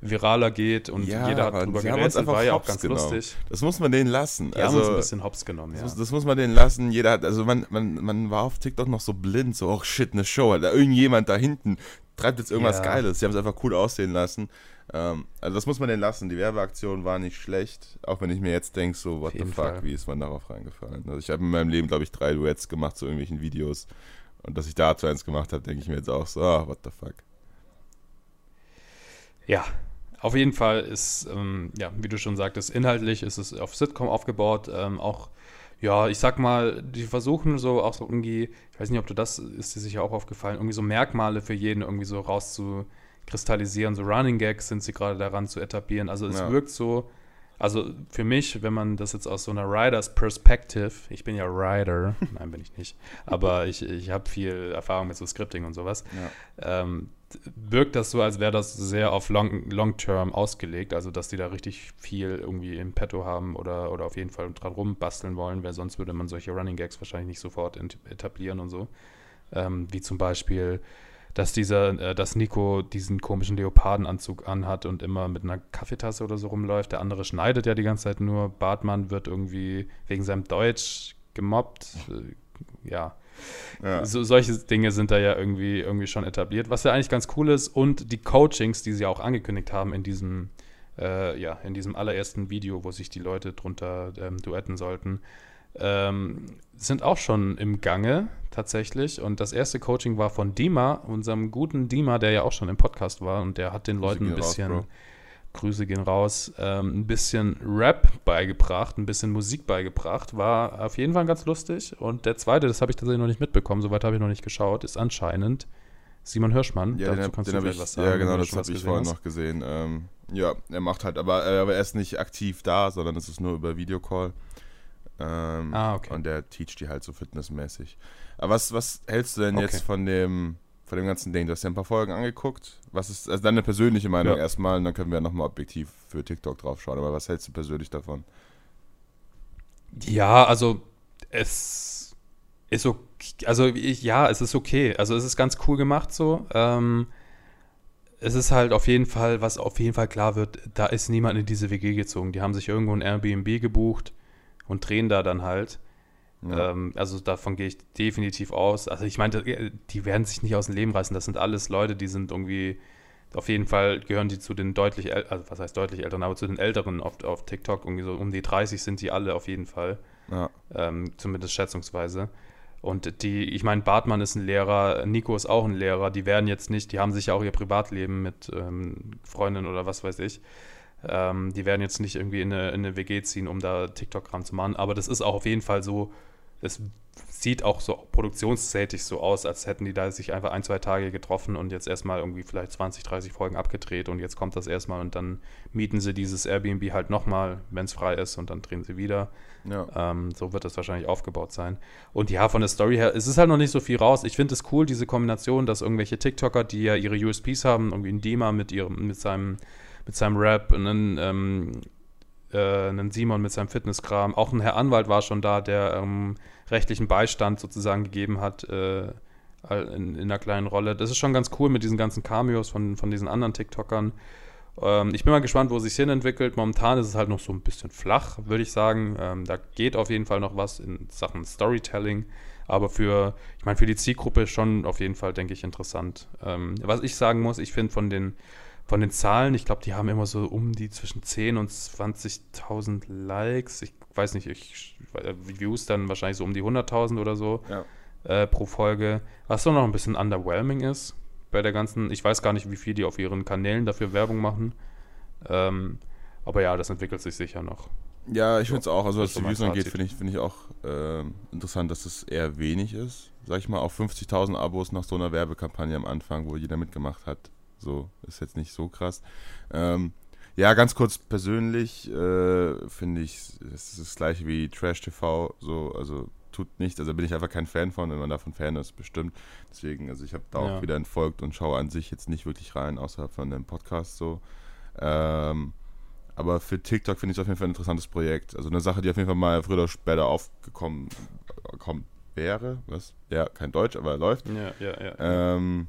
viraler geht und ja, jeder hat drüber gerätselt, war ja auch ganz genommen. lustig. Das muss man denen lassen. Die also, haben uns ein bisschen hops genommen, ja. Das muss, das muss man denen lassen. Jeder hat, also man, man, man war auf TikTok noch so blind, so, oh shit, eine Show, da irgendjemand da hinten treibt jetzt irgendwas ja. Geiles. Sie haben es einfach cool aussehen lassen. Ähm, also das muss man denen lassen. Die Werbeaktion war nicht schlecht, auch wenn ich mir jetzt denke, so, what the fuck, Fall. wie ist man darauf reingefallen? Also ich habe in meinem Leben, glaube ich, drei Duets gemacht zu irgendwelchen Videos Und dass ich dazu eins gemacht habe, denke ich mir jetzt auch so, oh, what the fuck. Ja, auf jeden Fall ist, ähm, ja, wie du schon sagtest, inhaltlich ist es auf Sitcom aufgebaut, ähm, auch ja, ich sag mal, die versuchen so auch so irgendwie, ich weiß nicht, ob du das, ist dir sicher auch aufgefallen, irgendwie so Merkmale für jeden irgendwie so rauszukristallisieren. So Running Gags sind sie gerade daran zu etablieren. Also es ja. wirkt so, also für mich, wenn man das jetzt aus so einer Riders Perspective, ich bin ja Rider, nein, bin ich nicht, aber ich, ich habe viel Erfahrung mit so Scripting und sowas, ja. ähm, wirkt das so, als wäre das sehr auf Long, Long Term ausgelegt, also dass die da richtig viel irgendwie im Petto haben oder, oder auf jeden Fall dran rumbasteln wollen, weil sonst würde man solche Running Gags wahrscheinlich nicht sofort etablieren und so. Ähm, wie zum Beispiel, dass dieser, äh, dass Nico diesen komischen Leopardenanzug anhat und immer mit einer Kaffeetasse oder so rumläuft. Der andere schneidet ja die ganze Zeit nur. Bartmann wird irgendwie wegen seinem Deutsch gemobbt. Äh, ja. Ja. So, solche Dinge sind da ja irgendwie, irgendwie schon etabliert, was ja eigentlich ganz cool ist. Und die Coachings, die sie auch angekündigt haben in diesem, äh, ja, in diesem allerersten Video, wo sich die Leute drunter ähm, duetten sollten, ähm, sind auch schon im Gange tatsächlich. Und das erste Coaching war von Dima, unserem guten Dima, der ja auch schon im Podcast war und der hat den Leuten ein bisschen. Raus, Grüße gehen raus, ähm, ein bisschen Rap beigebracht, ein bisschen Musik beigebracht. War auf jeden Fall ganz lustig. Und der zweite, das habe ich tatsächlich noch nicht mitbekommen, soweit habe ich noch nicht geschaut, ist anscheinend Simon Hirschmann. Ja, Dazu den, kannst den du ich, was sagen. Ja, genau, das habe ich vorhin noch gesehen. Ähm, ja, er macht halt, aber, äh, aber er ist nicht aktiv da, sondern es ist nur über Videocall. Ähm, ah, okay. Und der teacht die halt so fitnessmäßig. Aber was, was hältst du denn okay. jetzt von dem von dem ganzen Ding. Du hast ja ein paar Folgen angeguckt. Was ist also deine persönliche Meinung ja. erstmal und dann können wir nochmal objektiv für TikTok drauf schauen. Aber was hältst du persönlich davon? Ja, also es ist okay. Also ich, ja, es ist okay. Also es ist ganz cool gemacht so. Ähm, es ist halt auf jeden Fall, was auf jeden Fall klar wird, da ist niemand in diese WG gezogen. Die haben sich irgendwo ein Airbnb gebucht und drehen da dann halt. Ja. Ähm, also davon gehe ich definitiv aus. Also ich meinte, äh, die werden sich nicht aus dem Leben reißen. Das sind alles Leute, die sind irgendwie, auf jeden Fall gehören die zu den deutlich, also was heißt deutlich älteren, aber zu den älteren auf, auf TikTok. Irgendwie so um die 30 sind die alle auf jeden Fall. Ja. Ähm, zumindest schätzungsweise. Und die, ich meine, Bartmann ist ein Lehrer, Nico ist auch ein Lehrer, die werden jetzt nicht, die haben sich ja auch ihr Privatleben mit ähm, Freundinnen oder was weiß ich. Ähm, die werden jetzt nicht irgendwie in eine, in eine WG ziehen, um da TikTok-Kram zu machen. Aber das ist auch auf jeden Fall so, es sieht auch so produktionstätig so aus, als hätten die da sich einfach ein, zwei Tage getroffen und jetzt erstmal irgendwie vielleicht 20, 30 Folgen abgedreht und jetzt kommt das erstmal und dann mieten sie dieses Airbnb halt nochmal, wenn es frei ist und dann drehen sie wieder. Ja. Ähm, so wird das wahrscheinlich aufgebaut sein. Und ja, von der Story her, es ist halt noch nicht so viel raus. Ich finde es cool, diese Kombination, dass irgendwelche TikToker, die ja ihre USPs haben, irgendwie ein Dima mit ihrem, mit seinem, mit seinem Rap, einen ähm, äh, einen Simon mit seinem Fitnesskram. Auch ein Herr Anwalt war schon da, der ähm, rechtlichen Beistand sozusagen gegeben hat äh, in, in, einer kleinen Rolle. Das ist schon ganz cool mit diesen ganzen Cameos von, von diesen anderen TikTokern. Ähm, ich bin mal gespannt, wo es sich hin entwickelt. Momentan ist es halt noch so ein bisschen flach, würde ich sagen. Ähm, da geht auf jeden Fall noch was in Sachen Storytelling. Aber für, ich meine, für die Zielgruppe schon auf jeden Fall, denke ich, interessant. Ähm, was ich sagen muss, ich finde von den von den Zahlen, ich glaube, die haben immer so um die zwischen 10 und 20.000 Likes. Ich weiß nicht, ich, Views dann wahrscheinlich so um die 100.000 oder so ja. äh, pro Folge. Was so noch ein bisschen underwhelming ist bei der ganzen, ich weiß gar nicht, wie viel die auf ihren Kanälen dafür Werbung machen. Ähm, aber ja, das entwickelt sich sicher noch. Ja, ich finde es auch. Also, was die Views angeht, finde ich, find ich auch äh, interessant, dass es eher wenig ist. Sag ich mal, auch 50.000 Abos nach so einer Werbekampagne am Anfang, wo jeder mitgemacht hat. So, ist jetzt nicht so krass. Ähm, ja, ganz kurz persönlich äh, finde ich, es ist das gleiche wie Trash TV. So, also tut nichts. Also bin ich einfach kein Fan von, wenn man davon Fan ist, bestimmt. Deswegen, also ich habe da ja. auch wieder entfolgt und schaue an sich jetzt nicht wirklich rein, außerhalb von dem Podcast so. Ähm, aber für TikTok finde ich es auf jeden Fall ein interessantes Projekt. Also eine Sache, die auf jeden Fall mal früher oder später aufgekommen kommen wäre. Was? Ja, kein Deutsch, aber läuft. Ja, ja, ja. Ähm,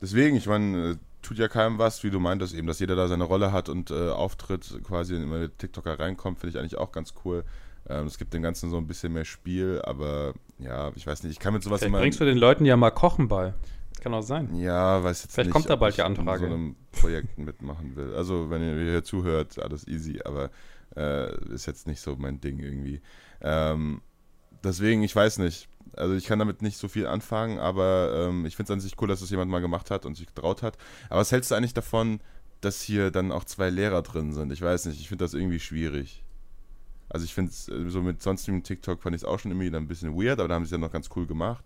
deswegen, ich meine, tut ja keinem was, wie du meintest eben, dass jeder da seine Rolle hat und äh, auftritt, quasi in immer TikToker reinkommt, finde ich eigentlich auch ganz cool. Ähm, es gibt dem Ganzen so ein bisschen mehr Spiel, aber ja, ich weiß nicht, ich kann mit sowas Vielleicht immer... bringst du den Leuten ja mal Kochen bei. Kann auch sein. Ja, weiß jetzt Vielleicht nicht, kommt da bald die Anfrage. So einem Projekt mitmachen will. Also, wenn ihr hier zuhört, alles easy, aber äh, ist jetzt nicht so mein Ding irgendwie. Ähm, deswegen, ich weiß nicht Also ich kann damit nicht so viel anfangen, aber ähm, ich finde es an sich cool, dass es jemand mal gemacht hat und sich getraut hat. Aber was hältst du eigentlich davon, dass hier dann auch zwei Lehrer drin sind? Ich weiß nicht, ich finde das irgendwie schwierig. Also ich finde es, äh, so mit sonstigem TikTok fand ich es auch schon irgendwie dann ein bisschen weird, aber da haben sie es ja noch ganz cool gemacht.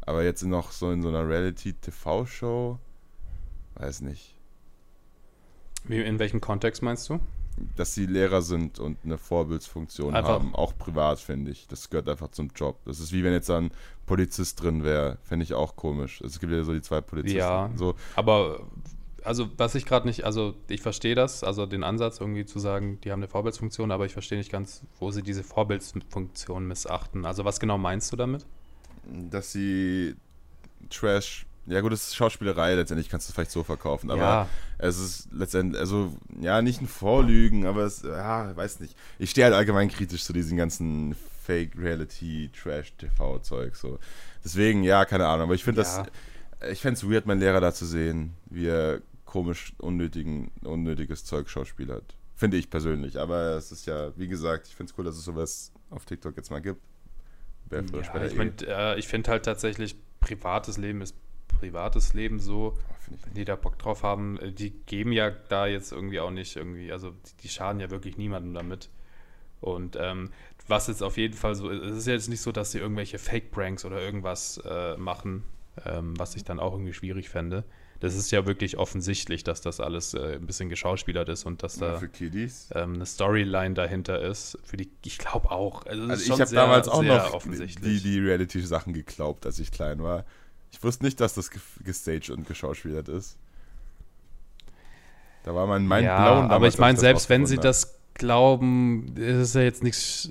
Aber jetzt noch so in so einer Reality-TV-Show, weiß nicht. Wie, in welchem Kontext meinst du? Dass sie Lehrer sind und eine Vorbildsfunktion einfach. haben, auch privat, finde ich. Das gehört einfach zum Job. Das ist wie wenn jetzt ein Polizist drin wäre, fände ich auch komisch. Es gibt ja so die zwei Polizisten. Ja, so. aber also was ich gerade nicht, also ich verstehe das, also den Ansatz irgendwie zu sagen, die haben eine Vorbildsfunktion, aber ich verstehe nicht ganz, wo sie diese Vorbildsfunktion missachten. Also was genau meinst du damit? Dass sie Trash ja, gut, das ist Schauspielerei, letztendlich kannst du es vielleicht so verkaufen. Aber ja. es ist letztendlich, also, ja, nicht ein Vorlügen, aber es, ja, weiß nicht. Ich stehe halt allgemein kritisch zu diesem ganzen Fake-Reality-Trash-TV-Zeug. So. Deswegen, ja, keine Ahnung. Aber ich finde ja. das, ich fände es weird, meinen Lehrer da zu sehen, wie er komisch unnötigen, unnötiges Zeug schauspielert. Finde ich persönlich. Aber es ist ja, wie gesagt, ich finde es cool, dass es sowas auf TikTok jetzt mal gibt. Ja, ich, mein, äh, ich finde halt tatsächlich, privates Leben ist privates Leben so, oh, wenn die da Bock drauf haben, äh, die geben ja da jetzt irgendwie auch nicht irgendwie, also die, die schaden ja wirklich niemandem damit. Und ähm, was jetzt auf jeden Fall so ist, es ist jetzt nicht so, dass sie irgendwelche Fake-Pranks oder irgendwas äh, machen, ähm, was ich dann auch irgendwie schwierig fände. Das ist ja wirklich offensichtlich, dass das alles äh, ein bisschen geschauspielert ist und dass da ähm, eine Storyline dahinter ist. Für die, ich glaube auch. Also, also ich habe damals auch noch die, die Reality-Sachen geglaubt, als ich klein war. Ich wusste nicht, dass das gestaged und geschauspielert ist. Da war mein Mind ja, blown. Aber ich meine, selbst wenn sie das glauben, ist es ja jetzt nichts.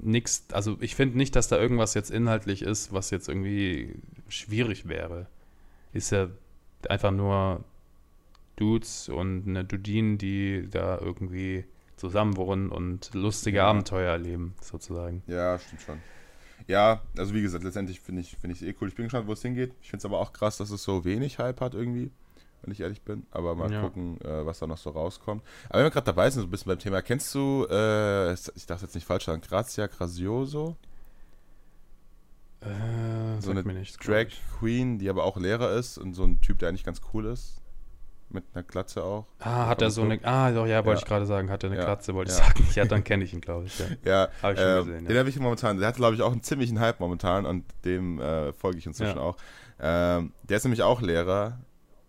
Nix, also ich finde nicht, dass da irgendwas jetzt inhaltlich ist, was jetzt irgendwie schwierig wäre. Ist ja einfach nur Dudes und eine Dudine, die da irgendwie zusammen wohnen und lustige ja. Abenteuer erleben, sozusagen. Ja, stimmt schon. Ja, also wie gesagt, letztendlich finde ich es find eh cool. Ich bin gespannt, wo es hingeht. Ich finde es aber auch krass, dass es so wenig Hype hat irgendwie, wenn ich ehrlich bin. Aber mal ja. gucken, äh, was da noch so rauskommt. Aber wenn wir gerade dabei sind, so ein bisschen beim Thema, kennst du, äh, ich darf jetzt nicht falsch sagen, Grazia Grazioso? Äh, so eine Drag Queen, die aber auch Lehrer ist und so ein Typ, der eigentlich ganz cool ist mit einer Glatze auch. Ah, hat er so eine. Ah, doch, ja, wollte ja. ich gerade sagen, hat er eine ja. Glatze, wollte ja. ich sagen. Ja, dann kenne ich ihn, glaube ich. Ja, ja habe ich schon äh, gesehen. Den habe ich momentan. Der hat, glaube ich, auch einen ziemlichen Hype momentan und dem äh, folge ich inzwischen auch. Ähm, der ist nämlich auch Lehrer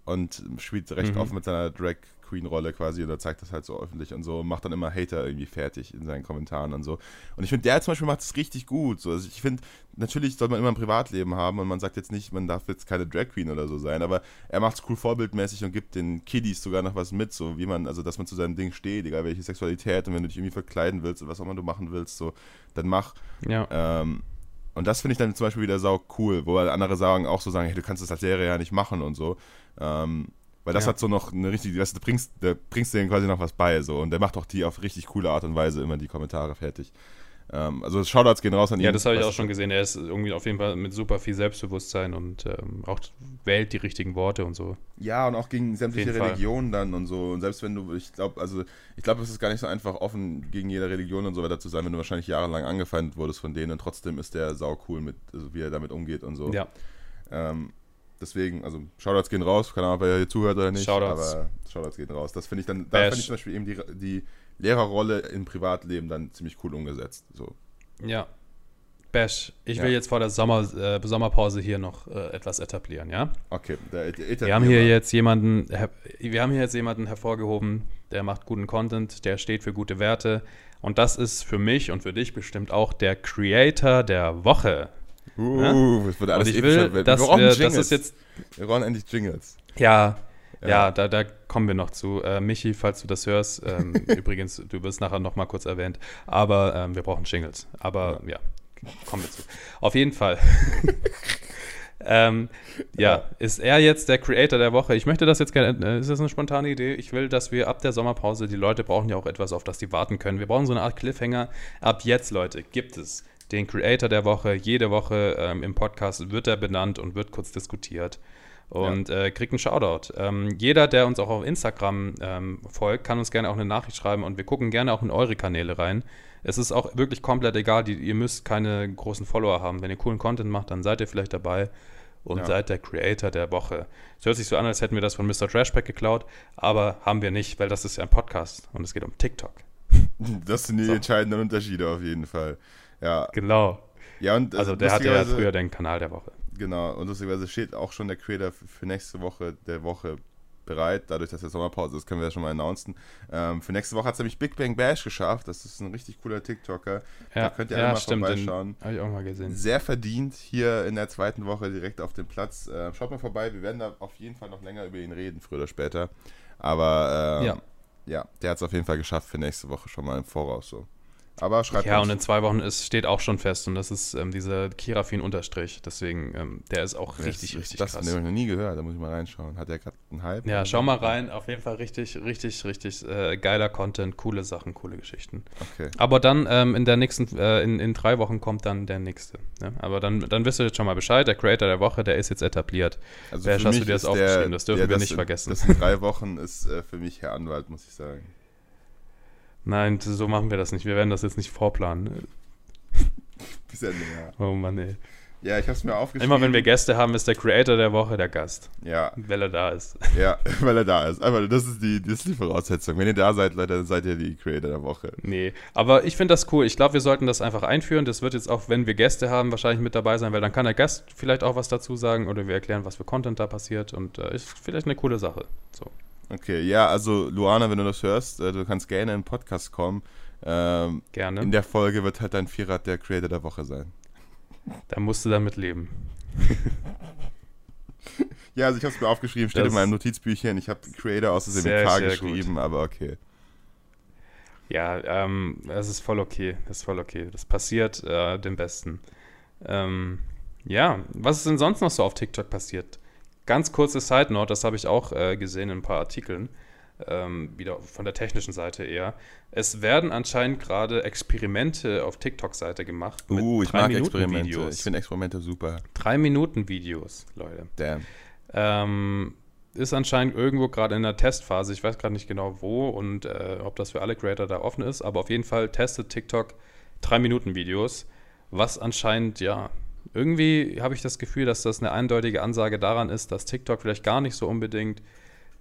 und spielt recht mhm. oft mit seiner Drag Queen-Rolle quasi oder zeigt das halt so öffentlich und so und macht dann immer Hater irgendwie fertig in seinen Kommentaren und so. Und ich finde, der zum Beispiel macht es richtig gut. So. Also ich finde, natürlich soll man immer ein Privatleben haben und man sagt jetzt nicht, man darf jetzt keine Drag Queen oder so sein, aber er macht es cool vorbildmäßig und gibt den Kiddies sogar noch was mit, so wie man, also dass man zu seinem Ding steht, egal welche Sexualität und wenn du dich irgendwie verkleiden willst oder was auch immer du machen willst, so, dann mach. Ja. Ähm, und das finde ich dann zum Beispiel wieder sau cool, wo andere sagen auch so sagen, hey, du kannst das als Serie ja nicht machen und so. Ähm, weil das ja. hat so noch eine richtige, weißt, du bringst, da bringst denen quasi noch was bei, so. Und der macht auch die auf richtig coole Art und Weise immer die Kommentare fertig. Ähm, also Shoutouts gehen raus an ihn. Ja, das habe ich auch schon gesehen. Er ist irgendwie auf jeden Fall mit super viel Selbstbewusstsein und ähm, auch wählt die richtigen Worte und so. Ja, und auch gegen sämtliche Religionen dann und so. Und selbst wenn du, ich glaube, also ich glaube, es ist gar nicht so einfach, offen gegen jede Religion und so weiter zu sein, wenn du wahrscheinlich jahrelang angefeindet wurdest von denen und trotzdem ist der sau cool mit, also wie er damit umgeht und so. Ja. Ähm, Deswegen, also Shoutouts gehen raus, keine Ahnung, ob er hier zuhört oder nicht. Shoutouts. Aber Shoutouts gehen raus. Das finde ich dann, da finde ich zum Beispiel eben die, die Lehrerrolle im Privatleben dann ziemlich cool umgesetzt. So. Ja. Bash, ich ja. will jetzt vor der Sommer, äh, Sommerpause hier noch äh, etwas etablieren, ja? Okay. Der, der wir haben hier jetzt jemanden, wir haben hier jetzt jemanden hervorgehoben, der macht guten Content, der steht für gute Werte. Und das ist für mich und für dich bestimmt auch der Creator der Woche. Uh, es wird alles und ich will, wir dass wir, das ist jetzt. Wir brauchen endlich Jingles. Ja, ja, ja da, da kommen wir noch zu. Äh, Michi, falls du das hörst, ähm, übrigens, du wirst nachher noch mal kurz erwähnt, aber ähm, wir brauchen Jingles. Aber ja. ja, kommen wir zu. Auf jeden Fall. ähm, ja, ja, ist er jetzt der Creator der Woche? Ich möchte das jetzt gerne, äh, ist das eine spontane Idee? Ich will, dass wir ab der Sommerpause, die Leute brauchen ja auch etwas, auf das sie warten können. Wir brauchen so eine Art Cliffhanger. Ab jetzt, Leute, gibt es den Creator der Woche. Jede Woche ähm, im Podcast wird er benannt und wird kurz diskutiert und ja. äh, kriegt einen Shoutout. Ähm, jeder, der uns auch auf Instagram ähm, folgt, kann uns gerne auch eine Nachricht schreiben und wir gucken gerne auch in eure Kanäle rein. Es ist auch wirklich komplett egal, die, ihr müsst keine großen Follower haben. Wenn ihr coolen Content macht, dann seid ihr vielleicht dabei und ja. seid der Creator der Woche. Es hört sich so an, als hätten wir das von Mr. Trashpack geklaut, aber haben wir nicht, weil das ist ja ein Podcast und es geht um TikTok. Das sind die so. entscheidenden Unterschiede auf jeden Fall. Ja. Genau. Ja, und, also der hatte ja früher den Kanal der Woche. Genau, und lustigerweise steht auch schon der Creator für nächste Woche der Woche bereit. Dadurch, dass jetzt Sommerpause ist, können wir ja schon mal announcen. Ähm, für nächste Woche hat es nämlich Big Bang Bash geschafft. Das ist ein richtig cooler TikToker. Ja, da könnt ihr ja, alle mal stimmt, vorbeischauen. Habe ich auch mal gesehen. Sehr verdient hier in der zweiten Woche direkt auf dem Platz. Äh, schaut mal vorbei. Wir werden da auf jeden Fall noch länger über ihn reden, früher oder später. Aber ähm, ja. ja, der hat es auf jeden Fall geschafft für nächste Woche schon mal im Voraus so. Aber schreibt Ja, und in zwei Wochen ist, steht auch schon fest und das ist ähm, dieser Kirafin-Unterstrich. Deswegen, ähm, der ist auch richtig, richtig das, krass. Das habe ich noch nie gehört, da muss ich mal reinschauen. Hat der gerade einen Hype? Ja, schau mal rein. Auf jeden Fall richtig, richtig, richtig äh, geiler Content, coole Sachen, coole Geschichten. Okay. Aber dann ähm, in der nächsten, äh, in, in drei Wochen kommt dann der nächste. Ne? Aber dann, dann wisst ihr jetzt schon mal Bescheid. Der Creator der Woche, der ist jetzt etabliert. Also Wer hast du dir das aufgeschrieben? Das dürfen wir nicht in, vergessen. Das in drei Wochen ist äh, für mich Herr Anwalt, muss ich sagen. Nein, so machen wir das nicht. Wir werden das jetzt nicht vorplanen. Bis Ende, ja. Oh Mann, ey. Ja, ich hab's mir aufgeschrieben. Immer wenn wir Gäste haben, ist der Creator der Woche der Gast. Ja. Weil er da ist. Ja, weil er da ist. Aber das ist die, das ist die Voraussetzung. Wenn ihr da seid, Leute, dann seid ihr die Creator der Woche. Nee, aber ich finde das cool. Ich glaube, wir sollten das einfach einführen. Das wird jetzt auch, wenn wir Gäste haben, wahrscheinlich mit dabei sein, weil dann kann der Gast vielleicht auch was dazu sagen oder wir erklären, was für Content da passiert und äh, ist vielleicht eine coole Sache. So. Okay, ja, also Luana, wenn du das hörst, äh, du kannst gerne in den Podcast kommen. Ähm, gerne. In der Folge wird halt dein Vierrad der Creator der Woche sein. Da musst du damit leben. ja, also ich habe es mir aufgeschrieben, steht das in meinem Notizbüchchen. Ich habe Creator aus dem K geschrieben, gut. aber okay. Ja, ähm, das ist voll okay. Das ist voll okay. Das passiert äh, dem Besten. Ähm, ja, was ist denn sonst noch so auf TikTok passiert? Ganz kurze Side Note, das habe ich auch äh, gesehen in ein paar Artikeln, ähm, wieder von der technischen Seite eher. Es werden anscheinend gerade Experimente auf TikTok-Seite gemacht. Uh, ich mag Experimente. Videos. Ich finde Experimente super. Drei Minuten Videos, Leute. Damn. Ähm, ist anscheinend irgendwo gerade in der Testphase. Ich weiß gerade nicht genau wo und äh, ob das für alle Creator da offen ist, aber auf jeden Fall testet TikTok drei Minuten Videos, was anscheinend ja irgendwie habe ich das Gefühl, dass das eine eindeutige Ansage daran ist, dass TikTok vielleicht gar nicht so unbedingt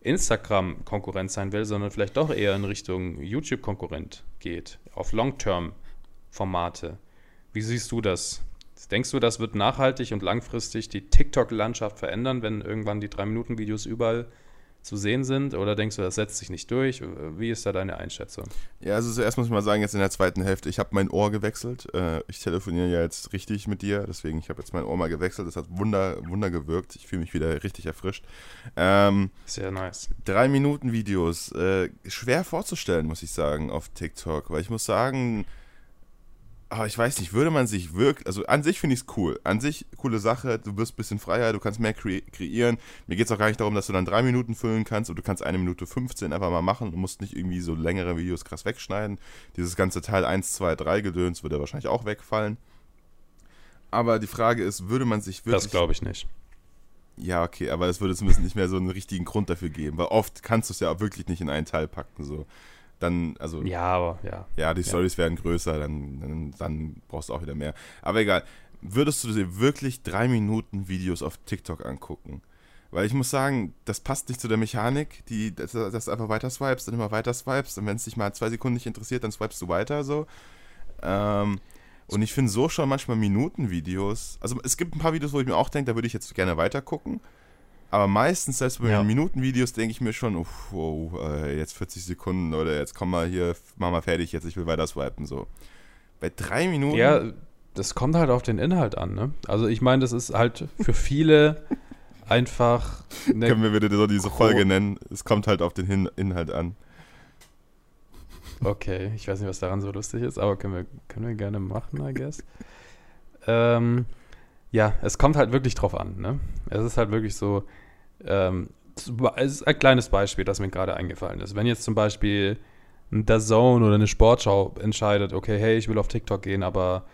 Instagram-Konkurrent sein will, sondern vielleicht doch eher in Richtung YouTube-Konkurrent geht, auf Long-Term-Formate. Wie siehst du das? Denkst du, das wird nachhaltig und langfristig die TikTok-Landschaft verändern, wenn irgendwann die 3-Minuten-Videos überall zu sehen sind? Oder denkst du, das setzt sich nicht durch? Wie ist da deine Einschätzung? Ja, also zuerst muss ich mal sagen, jetzt in der zweiten Hälfte, ich habe mein Ohr gewechselt. Äh, ich telefoniere ja jetzt richtig mit dir, deswegen ich habe jetzt mein Ohr mal gewechselt. Das hat wunder, wunder gewirkt. Ich fühle mich wieder richtig erfrischt. Ähm, Sehr nice. Drei Minuten Videos, äh, schwer vorzustellen, muss ich sagen, auf TikTok, weil ich muss sagen, aber ich weiß nicht, würde man sich wirklich, also an sich finde ich es cool. An sich coole Sache, du wirst ein bisschen freier, du kannst mehr kre kreieren. Mir geht es auch gar nicht darum, dass du dann drei Minuten füllen kannst und du kannst eine Minute 15 einfach mal machen. Du musst nicht irgendwie so längere Videos krass wegschneiden. Dieses ganze Teil 1, 2, 3 Gedöns würde wahrscheinlich auch wegfallen. Aber die Frage ist, würde man sich wirklich. Das glaube ich nicht. Ja, okay, aber es würde zumindest nicht mehr so einen richtigen Grund dafür geben, weil oft kannst du es ja auch wirklich nicht in einen Teil packen. So dann, also. Ja, aber, ja. Ja, die Stories ja. werden größer, dann, dann, dann, brauchst du auch wieder mehr. Aber egal. Würdest du dir wirklich drei Minuten Videos auf TikTok angucken? Weil ich muss sagen, das passt nicht zu der Mechanik, die, dass, dass du einfach weiter swipest, dann immer weiter swipest. Und wenn es dich mal zwei Sekunden nicht interessiert, dann swipest du weiter so. Ähm, und ich finde so schon manchmal Minuten-Videos. Also es gibt ein paar Videos, wo ich mir auch denke, da würde ich jetzt gerne weiter gucken. Aber meistens, selbst bei ja. Minutenvideos, denke ich mir schon, oh, wow, äh, jetzt 40 Sekunden oder jetzt komm mal hier, mach mal fertig, jetzt ich will weiter swipen. So. Bei drei Minuten. Ja, das kommt halt auf den Inhalt an, ne? Also ich meine, das ist halt für viele einfach. Können wir wieder so diese Folge nennen? Es kommt halt auf den Hin Inhalt an. Okay, ich weiß nicht, was daran so lustig ist, aber können wir, können wir gerne machen, I guess. ähm, ja, es kommt halt wirklich drauf an, ne? Es ist halt wirklich so, ähm, ist ein kleines Beispiel, das mir gerade eingefallen ist. Wenn jetzt zum Beispiel ein Zone oder eine Sportschau entscheidet, okay, hey, ich will auf TikTok gehen, aber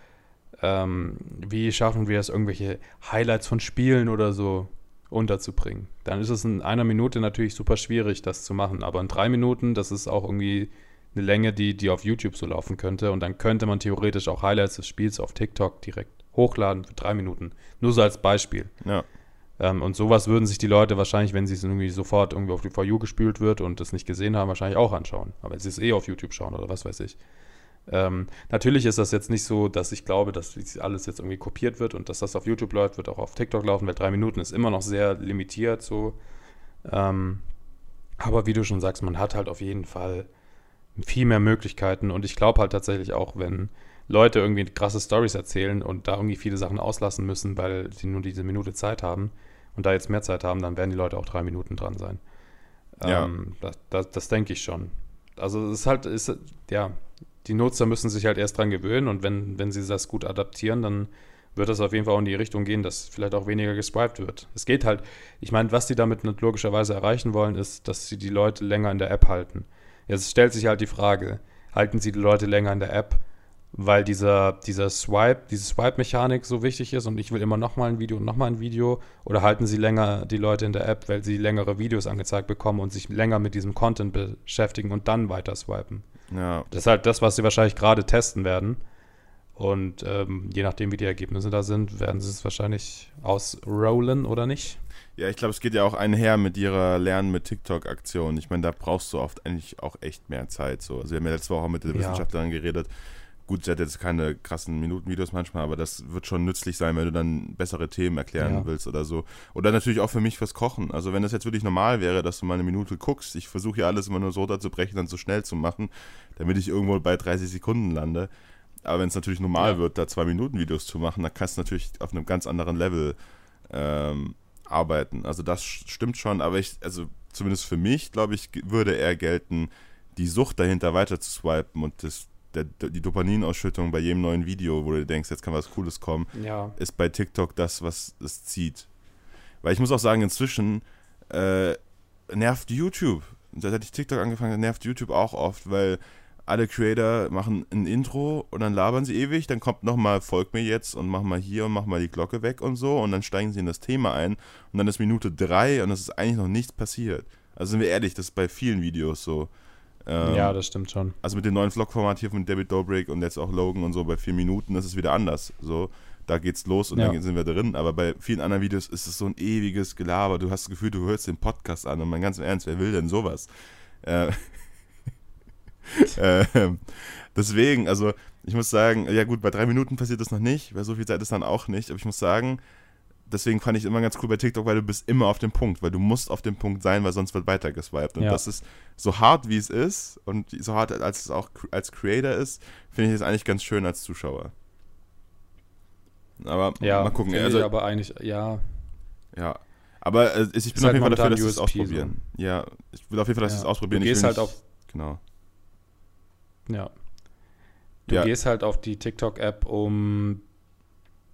ähm, wie schaffen wir es, irgendwelche Highlights von Spielen oder so unterzubringen. Dann ist es in einer Minute natürlich super schwierig, das zu machen. Aber in drei Minuten, das ist auch irgendwie eine Länge, die, die auf YouTube so laufen könnte. Und dann könnte man theoretisch auch Highlights des Spiels auf TikTok direkt hochladen für drei Minuten. Nur so als Beispiel. Ja. Ähm, und sowas würden sich die Leute wahrscheinlich, wenn sie es irgendwie sofort irgendwie auf die For You gespült wird und das nicht gesehen haben, wahrscheinlich auch anschauen. Aber wenn sie es eh auf YouTube schauen oder was weiß ich. Ähm, natürlich ist das jetzt nicht so, dass ich glaube, dass alles jetzt irgendwie kopiert wird und dass das auf YouTube läuft, wird auch auf TikTok laufen, weil drei Minuten ist immer noch sehr limitiert so. Ähm, aber wie du schon sagst, man hat halt auf jeden Fall viel mehr Möglichkeiten und ich glaube halt tatsächlich auch, wenn Leute irgendwie krasse Stories erzählen und da irgendwie viele Sachen auslassen müssen, weil sie nur diese Minute Zeit haben und da jetzt mehr Zeit haben, dann werden die Leute auch drei Minuten dran sein. Ja. Ähm, das, das, das denke ich schon. Also es ist halt, ist, ja, die Nutzer müssen sich halt erst dran gewöhnen und wenn, wenn sie das gut adaptieren, dann wird das auf jeden Fall auch in die Richtung gehen, dass vielleicht auch weniger geswiped wird. Es geht halt, ich meine, was die damit logischerweise erreichen wollen, ist, dass sie die Leute länger in der App halten. Jetzt stellt sich halt die Frage, halten sie die Leute länger in der App, weil dieser, dieser Swipe, diese Swipe-Mechanik so wichtig ist und ich will immer nochmal ein Video und nochmal ein Video oder halten sie länger die Leute in der App, weil sie längere Videos angezeigt bekommen und sich länger mit diesem Content beschäftigen und dann weiter swipen. Ja. Das ist halt das, was sie wahrscheinlich gerade testen werden. Und ähm, je nachdem, wie die Ergebnisse da sind, werden sie es wahrscheinlich ausrollen oder nicht. Ja, ich glaube, es geht ja auch einher mit ihrer Lernen mit TikTok-Aktion. Ich meine, da brauchst du oft eigentlich auch echt mehr Zeit. So. Also wir haben ja letzte Woche auch mit der ja. Wissenschaftlerin geredet. Gut, sie hat jetzt keine krassen Minutenvideos manchmal, aber das wird schon nützlich sein, wenn du dann bessere Themen erklären ja. willst oder so. Oder natürlich auch für mich fürs Kochen. Also wenn das jetzt wirklich normal wäre, dass du mal eine Minute guckst, ich versuche ja alles immer nur so zu brechen, dann so schnell zu machen, damit ich irgendwo bei 30 Sekunden lande. Aber wenn es natürlich normal ja. wird, da zwei Minuten Videos zu machen, dann kannst du natürlich auf einem ganz anderen Level ähm, arbeiten. Also das stimmt schon, aber ich, also zumindest für mich, glaube ich, würde eher gelten, die Sucht dahinter weiter zu swipen und das der, die Dopaminausschüttung bei jedem neuen Video, wo du denkst, jetzt kann was Cooles kommen, ja. ist bei TikTok das, was es zieht. Weil ich muss auch sagen, inzwischen äh, nervt YouTube. Seit ich TikTok angefangen habe, nervt YouTube auch oft, weil alle Creator machen ein Intro und dann labern sie ewig, dann kommt nochmal, folg mir jetzt und mach mal hier und mach mal die Glocke weg und so und dann steigen sie in das Thema ein und dann ist Minute drei und es ist eigentlich noch nichts passiert. Also sind wir ehrlich, das ist bei vielen Videos so. Ähm, ja, das stimmt schon. Also mit dem neuen Vlog-Format hier von David Dobrik und jetzt auch Logan und so bei vier Minuten, das ist wieder anders. So, da geht's los und ja. dann sind wir drin. Aber bei vielen anderen Videos ist es so ein ewiges Gelaber. Du hast das Gefühl, du hörst den Podcast an und mein ganz im Ernst, wer will denn sowas? Äh, äh, deswegen, also ich muss sagen, ja gut, bei drei Minuten passiert das noch nicht, weil so viel Zeit ist dann auch nicht. Aber ich muss sagen, deswegen fand ich immer ganz cool bei TikTok, weil du bist immer auf dem Punkt, weil du musst auf dem Punkt sein, weil sonst wird weiter geswiped. Und ja. das ist so hart, wie es ist und so hart, als es auch als Creator ist, finde ich es eigentlich ganz schön als Zuschauer. Aber ja, mal gucken. Also, aber eigentlich, ja. Ja. Aber äh, ich bin auf halt jeden Fall dafür, dass wir es ausprobieren. So. Ja, ich will auf jeden Fall, dass ja. wir es ausprobieren. Du gehst halt auf. Genau. Ja. Du ja. gehst halt auf die TikTok-App, um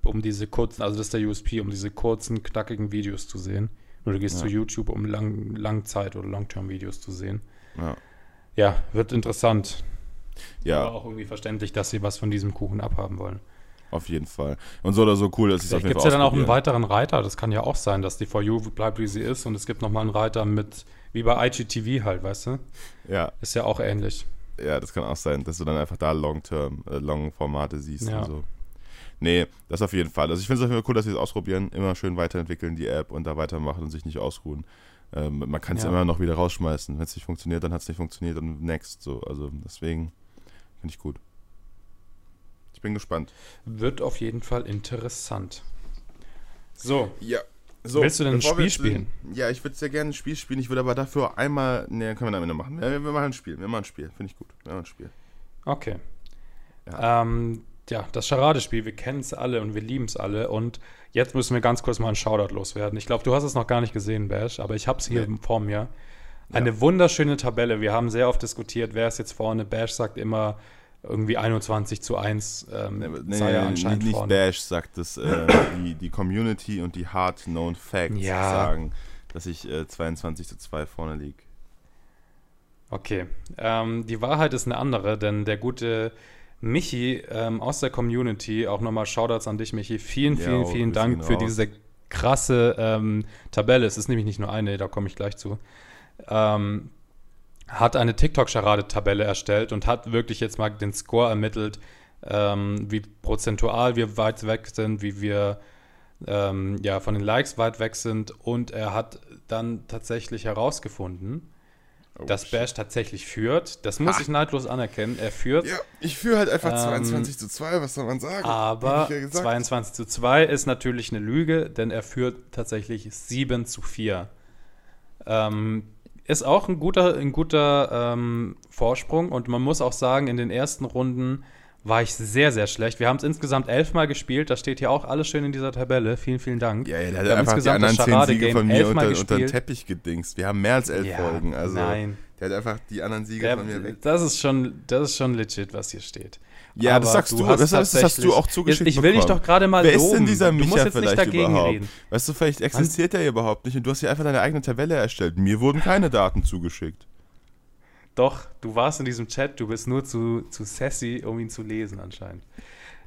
um diese kurzen, also das ist der USP, um diese kurzen, knackigen Videos zu sehen. Oder du gehst ja. zu YouTube, um Lang Langzeit- oder Long-Term-Videos zu sehen. Ja. ja, wird interessant. Ja. Aber auch irgendwie verständlich, dass sie was von diesem Kuchen abhaben wollen. Auf jeden Fall. Und so oder so cool, dass es auf jeden Gibt es ja dann auch einen weiteren Reiter? Das kann ja auch sein, dass die For You bleibt, wie sie ist. Und es gibt nochmal einen Reiter mit, wie bei IGTV halt, weißt du? Ja. Ist ja auch ähnlich. Ja, das kann auch sein, dass du dann einfach da Long-Term, äh, Long-Formate siehst ja. und so. Nee, das auf jeden Fall. Also ich finde es auf jeden Fall cool, dass sie es ausprobieren, immer schön weiterentwickeln, die App und da weitermachen und sich nicht ausruhen. Ähm, man kann es ja. immer noch wieder rausschmeißen. Wenn es nicht funktioniert, dann hat es nicht funktioniert und next. So. Also deswegen finde ich gut. Ich bin gespannt. Wird auf jeden Fall interessant. So. Ja. So, Willst du denn ein Spiel spielen? Ja, ich würde sehr gerne ein Spiel spielen. Ich würde aber dafür einmal. Ne, können wir damit machen. Wir, wir, machen ein Spiel. Wir machen ein Spiel. Finde ich gut. Wir machen ein Spiel. Okay. Ja. Ähm, ja, das Charadespiel, wir kennen es alle und wir lieben es alle. Und jetzt müssen wir ganz kurz mal einen Shoutout loswerden. Ich glaube, du hast es noch gar nicht gesehen, Bash, aber ich habe es hier nee. vor mir. Eine ja. wunderschöne Tabelle. Wir haben sehr oft diskutiert, wer ist jetzt vorne. Bash sagt immer irgendwie 21 zu 1. Ähm, nee, nee, sei er anscheinend nicht, nicht Bash sagt es, äh, die, die Community und die Hard-Known Facts ja. sagen, dass ich äh, 22 zu 2 vorne liege. Okay. Ähm, die Wahrheit ist eine andere, denn der gute Michi ähm, aus der Community, auch nochmal Shoutouts an dich, Michi. Vielen, vielen, ja, vielen Dank für diese krasse ähm, Tabelle. Es ist nämlich nicht nur eine, da komme ich gleich zu. Ähm, hat eine TikTok-Charade-Tabelle erstellt und hat wirklich jetzt mal den Score ermittelt, ähm, wie prozentual wir weit weg sind, wie wir ähm, ja, von den Likes weit weg sind. Und er hat dann tatsächlich herausgefunden, oh, dass Bash tatsächlich führt. Das muss ha. ich neidlos anerkennen. Er führt. Ja, ich führe halt einfach ähm, 22 zu 2, was soll man sagen? Aber ja 22 zu 2 ist natürlich eine Lüge, denn er führt tatsächlich 7 zu 4. Ähm, ist auch ein guter, ein guter ähm, Vorsprung und man muss auch sagen, in den ersten Runden war ich sehr, sehr schlecht. Wir haben es insgesamt elfmal gespielt. Das steht hier auch alles schön in dieser Tabelle. Vielen, vielen Dank. Ja, ja der hat einfach insgesamt die anderen zehn Siege von mir unter, unter den Teppich gedingst. Wir haben mehr als elf ja, Folgen. Also nein. Der hat einfach die anderen Siege der, von mir weg. Das ist, schon, das ist schon legit, was hier steht. Ja, Aber das sagst du, du das, das hast du auch zugeschickt Ich will dich doch gerade mal Wer loben. ist denn dieser Micha dagegen überhaupt? reden. Weißt du, vielleicht existiert er überhaupt nicht und du hast hier einfach deine eigene Tabelle erstellt. Mir wurden keine Daten zugeschickt. Doch, du warst in diesem Chat, du bist nur zu, zu sassy, um ihn zu lesen anscheinend.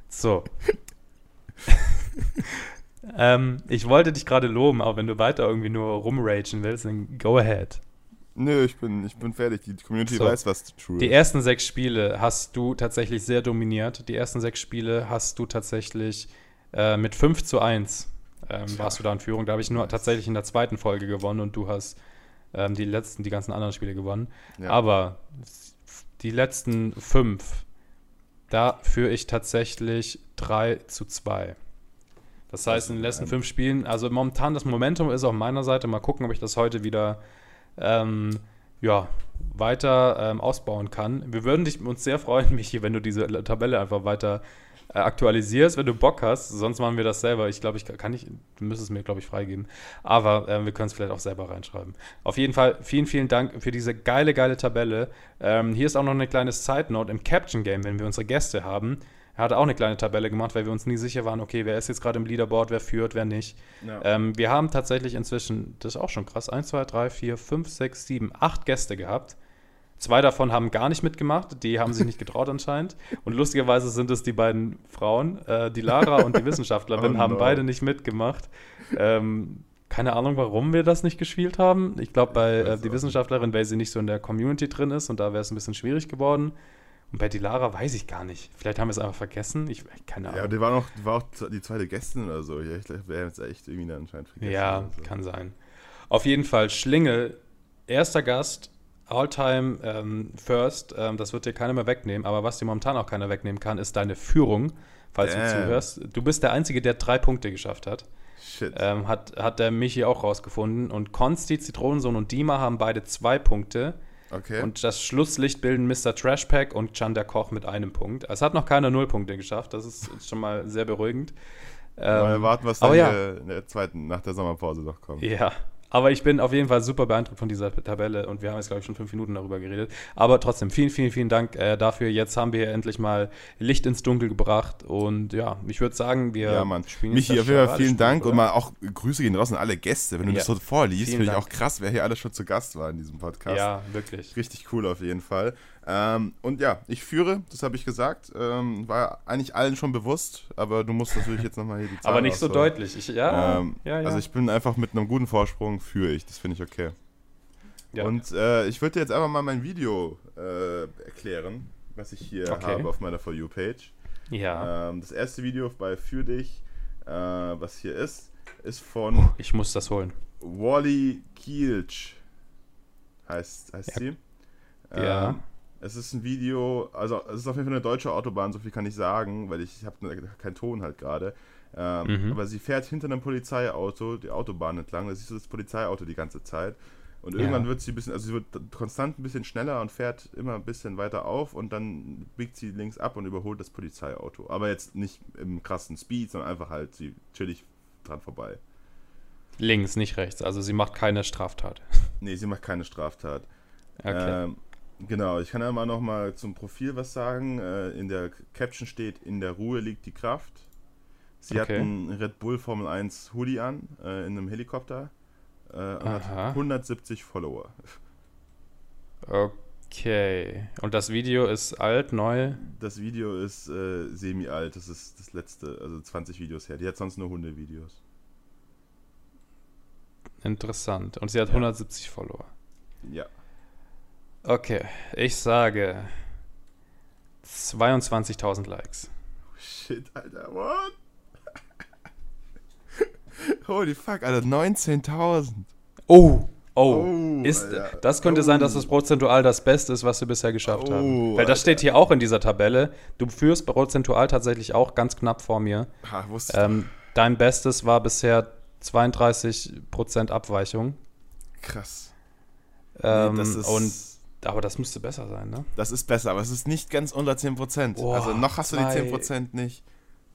So. ähm, ich wollte dich gerade loben, aber wenn du weiter irgendwie nur rumragen willst, dann go ahead. Nö, ich bin, ich bin fertig. Die Community so. weiß, was true ist. Die ersten sechs Spiele hast du tatsächlich sehr dominiert. Die ersten sechs Spiele hast du tatsächlich äh, mit 5 zu 1 ähm, warst du da in Führung. Da habe ich nur tatsächlich in der zweiten Folge gewonnen und du hast ähm, die letzten, die ganzen anderen Spiele gewonnen. Ja. Aber die letzten fünf, da führe ich tatsächlich 3 zu 2. Das heißt, in den letzten fünf Spielen, also momentan das Momentum ist auf meiner Seite. Mal gucken, ob ich das heute wieder ähm, ja, weiter ähm, ausbauen kann. Wir würden dich, uns sehr freuen, Michi, wenn du diese Tabelle einfach weiter aktualisierst, wenn du Bock hast. Sonst machen wir das selber. Ich glaube, ich kann nicht, du müsstest es mir, glaube ich, freigeben. Aber äh, wir können es vielleicht auch selber reinschreiben. Auf jeden Fall vielen, vielen Dank für diese geile, geile Tabelle. Ähm, hier ist auch noch eine kleine Side-Note im Caption-Game, wenn wir unsere Gäste haben. Er hat auch eine kleine Tabelle gemacht, weil wir uns nie sicher waren, okay, wer ist jetzt gerade im Leaderboard, wer führt, wer nicht. Ja. Ähm, wir haben tatsächlich inzwischen, das ist auch schon krass, 1, 2, 3, 4, 5, 6, 7, 8 Gäste gehabt. Zwei davon haben gar nicht mitgemacht, die haben sich nicht getraut anscheinend. Und lustigerweise sind es die beiden Frauen, äh, die Lara und die Wissenschaftlerin, oh, haben no. beide nicht mitgemacht. Ähm, keine Ahnung, warum wir das nicht gespielt haben. Ich glaube, bei äh, die Wissenschaftlerin, weil sie nicht so in der Community drin ist und da wäre es ein bisschen schwierig geworden. Und bei Dilara weiß ich gar nicht. Vielleicht haben wir es einfach vergessen. Ich keine Ahnung. Ja, die war, noch, die war auch die zweite Gästin oder so. Ich glaube, wir haben es echt irgendwie anscheinend vergessen. Ja, so. kann sein. Auf jeden Fall Schlingel, erster Gast, All-Time ähm, First, ähm, das wird dir keiner mehr wegnehmen, aber was dir momentan auch keiner wegnehmen kann, ist deine Führung, falls Damn. du zuhörst. Du bist der Einzige, der drei Punkte geschafft hat. Shit. Ähm, hat, hat der Michi auch rausgefunden. Und Konsti, Zitronensohn und Dima haben beide zwei Punkte. Okay. Und das Schlusslicht bilden Mr. Trashpack und Chan der Koch mit einem Punkt. Es hat noch keiner null Punkte geschafft, das ist schon mal sehr beruhigend. Ähm, Mal warten, was dann ja. in der zweiten, nach der Sommerpause noch kommt. Ja, aber ich bin auf jeden Fall super beeindruckt von dieser Tabelle und wir haben jetzt, glaube ich, schon fünf Minuten darüber geredet. Aber trotzdem, vielen, vielen, vielen Dank äh, dafür. Jetzt haben wir endlich mal Licht ins Dunkel gebracht und ja, ich würde sagen, wir ja, Mann. spielen Michi, auf jeden Fall vielen Dank oder? und mal auch Grüße gehen draußen alle Gäste. Wenn du ja. das so vorliest, finde ich auch krass, wer hier alles schon zu Gast war in diesem Podcast. Ja, wirklich. Richtig cool auf jeden Fall. Ähm, und ja, ich führe, das habe ich gesagt, ähm, war eigentlich allen schon bewusst, aber du musst natürlich jetzt nochmal hier die Zahlen Aber nicht so deutlich. Ich, ja, ähm, ja, ja, Also ich bin einfach mit einem guten Vorsprung führe ich, das finde ich okay. Ja. Und äh, ich würde dir jetzt einfach mal mein Video äh, erklären, was ich hier okay. habe auf meiner For You-Page. Ja. Ähm, das erste Video bei Für dich, äh, was hier ist, ist von... Ich muss das holen. Wally Kielch heißt, heißt sie. Ja. Es ist ein Video, also es ist auf jeden Fall eine deutsche Autobahn, so viel kann ich sagen, weil ich habe ne, keinen Ton halt gerade. Ähm, mhm. Aber sie fährt hinter einem Polizeiauto die Autobahn entlang. Da siehst du das Polizeiauto die ganze Zeit. Und irgendwann ja. wird sie ein bisschen, also sie wird konstant ein bisschen schneller und fährt immer ein bisschen weiter auf und dann biegt sie links ab und überholt das Polizeiauto. Aber jetzt nicht im krassen Speed, sondern einfach halt sie chillig dran vorbei. Links, nicht rechts. Also sie macht keine Straftat. Nee, sie macht keine Straftat. Okay. Ähm, Genau, ich kann ja mal noch mal zum Profil was sagen. Äh, in der Caption steht, in der Ruhe liegt die Kraft. Sie okay. hat einen Red Bull Formel 1 Hoodie an, äh, in einem Helikopter. Äh, und hat 170 Follower. Okay. Und das Video ist alt, neu? Das Video ist äh, semi-alt. Das ist das letzte, also 20 Videos her. Die hat sonst nur Hundevideos. Interessant. Und sie hat ja. 170 Follower. Ja. Okay. Ich sage 22.000 Likes. Oh shit, Alter. What? Holy fuck, Alter. 19.000. Oh. Oh, oh ist, das könnte oh. sein, dass das oh. prozentual das Beste ist, was wir bisher geschafft oh, haben. Weil das steht hier auch in dieser Tabelle. Du führst prozentual tatsächlich auch ganz knapp vor mir. Ha, ähm, dein Bestes war bisher 32% Abweichung. Krass. Ähm, nee, ist, und, aber das müsste besser sein, ne? Das ist besser, aber es ist nicht ganz unter 10%. Oh, also noch hast du die 10% nicht.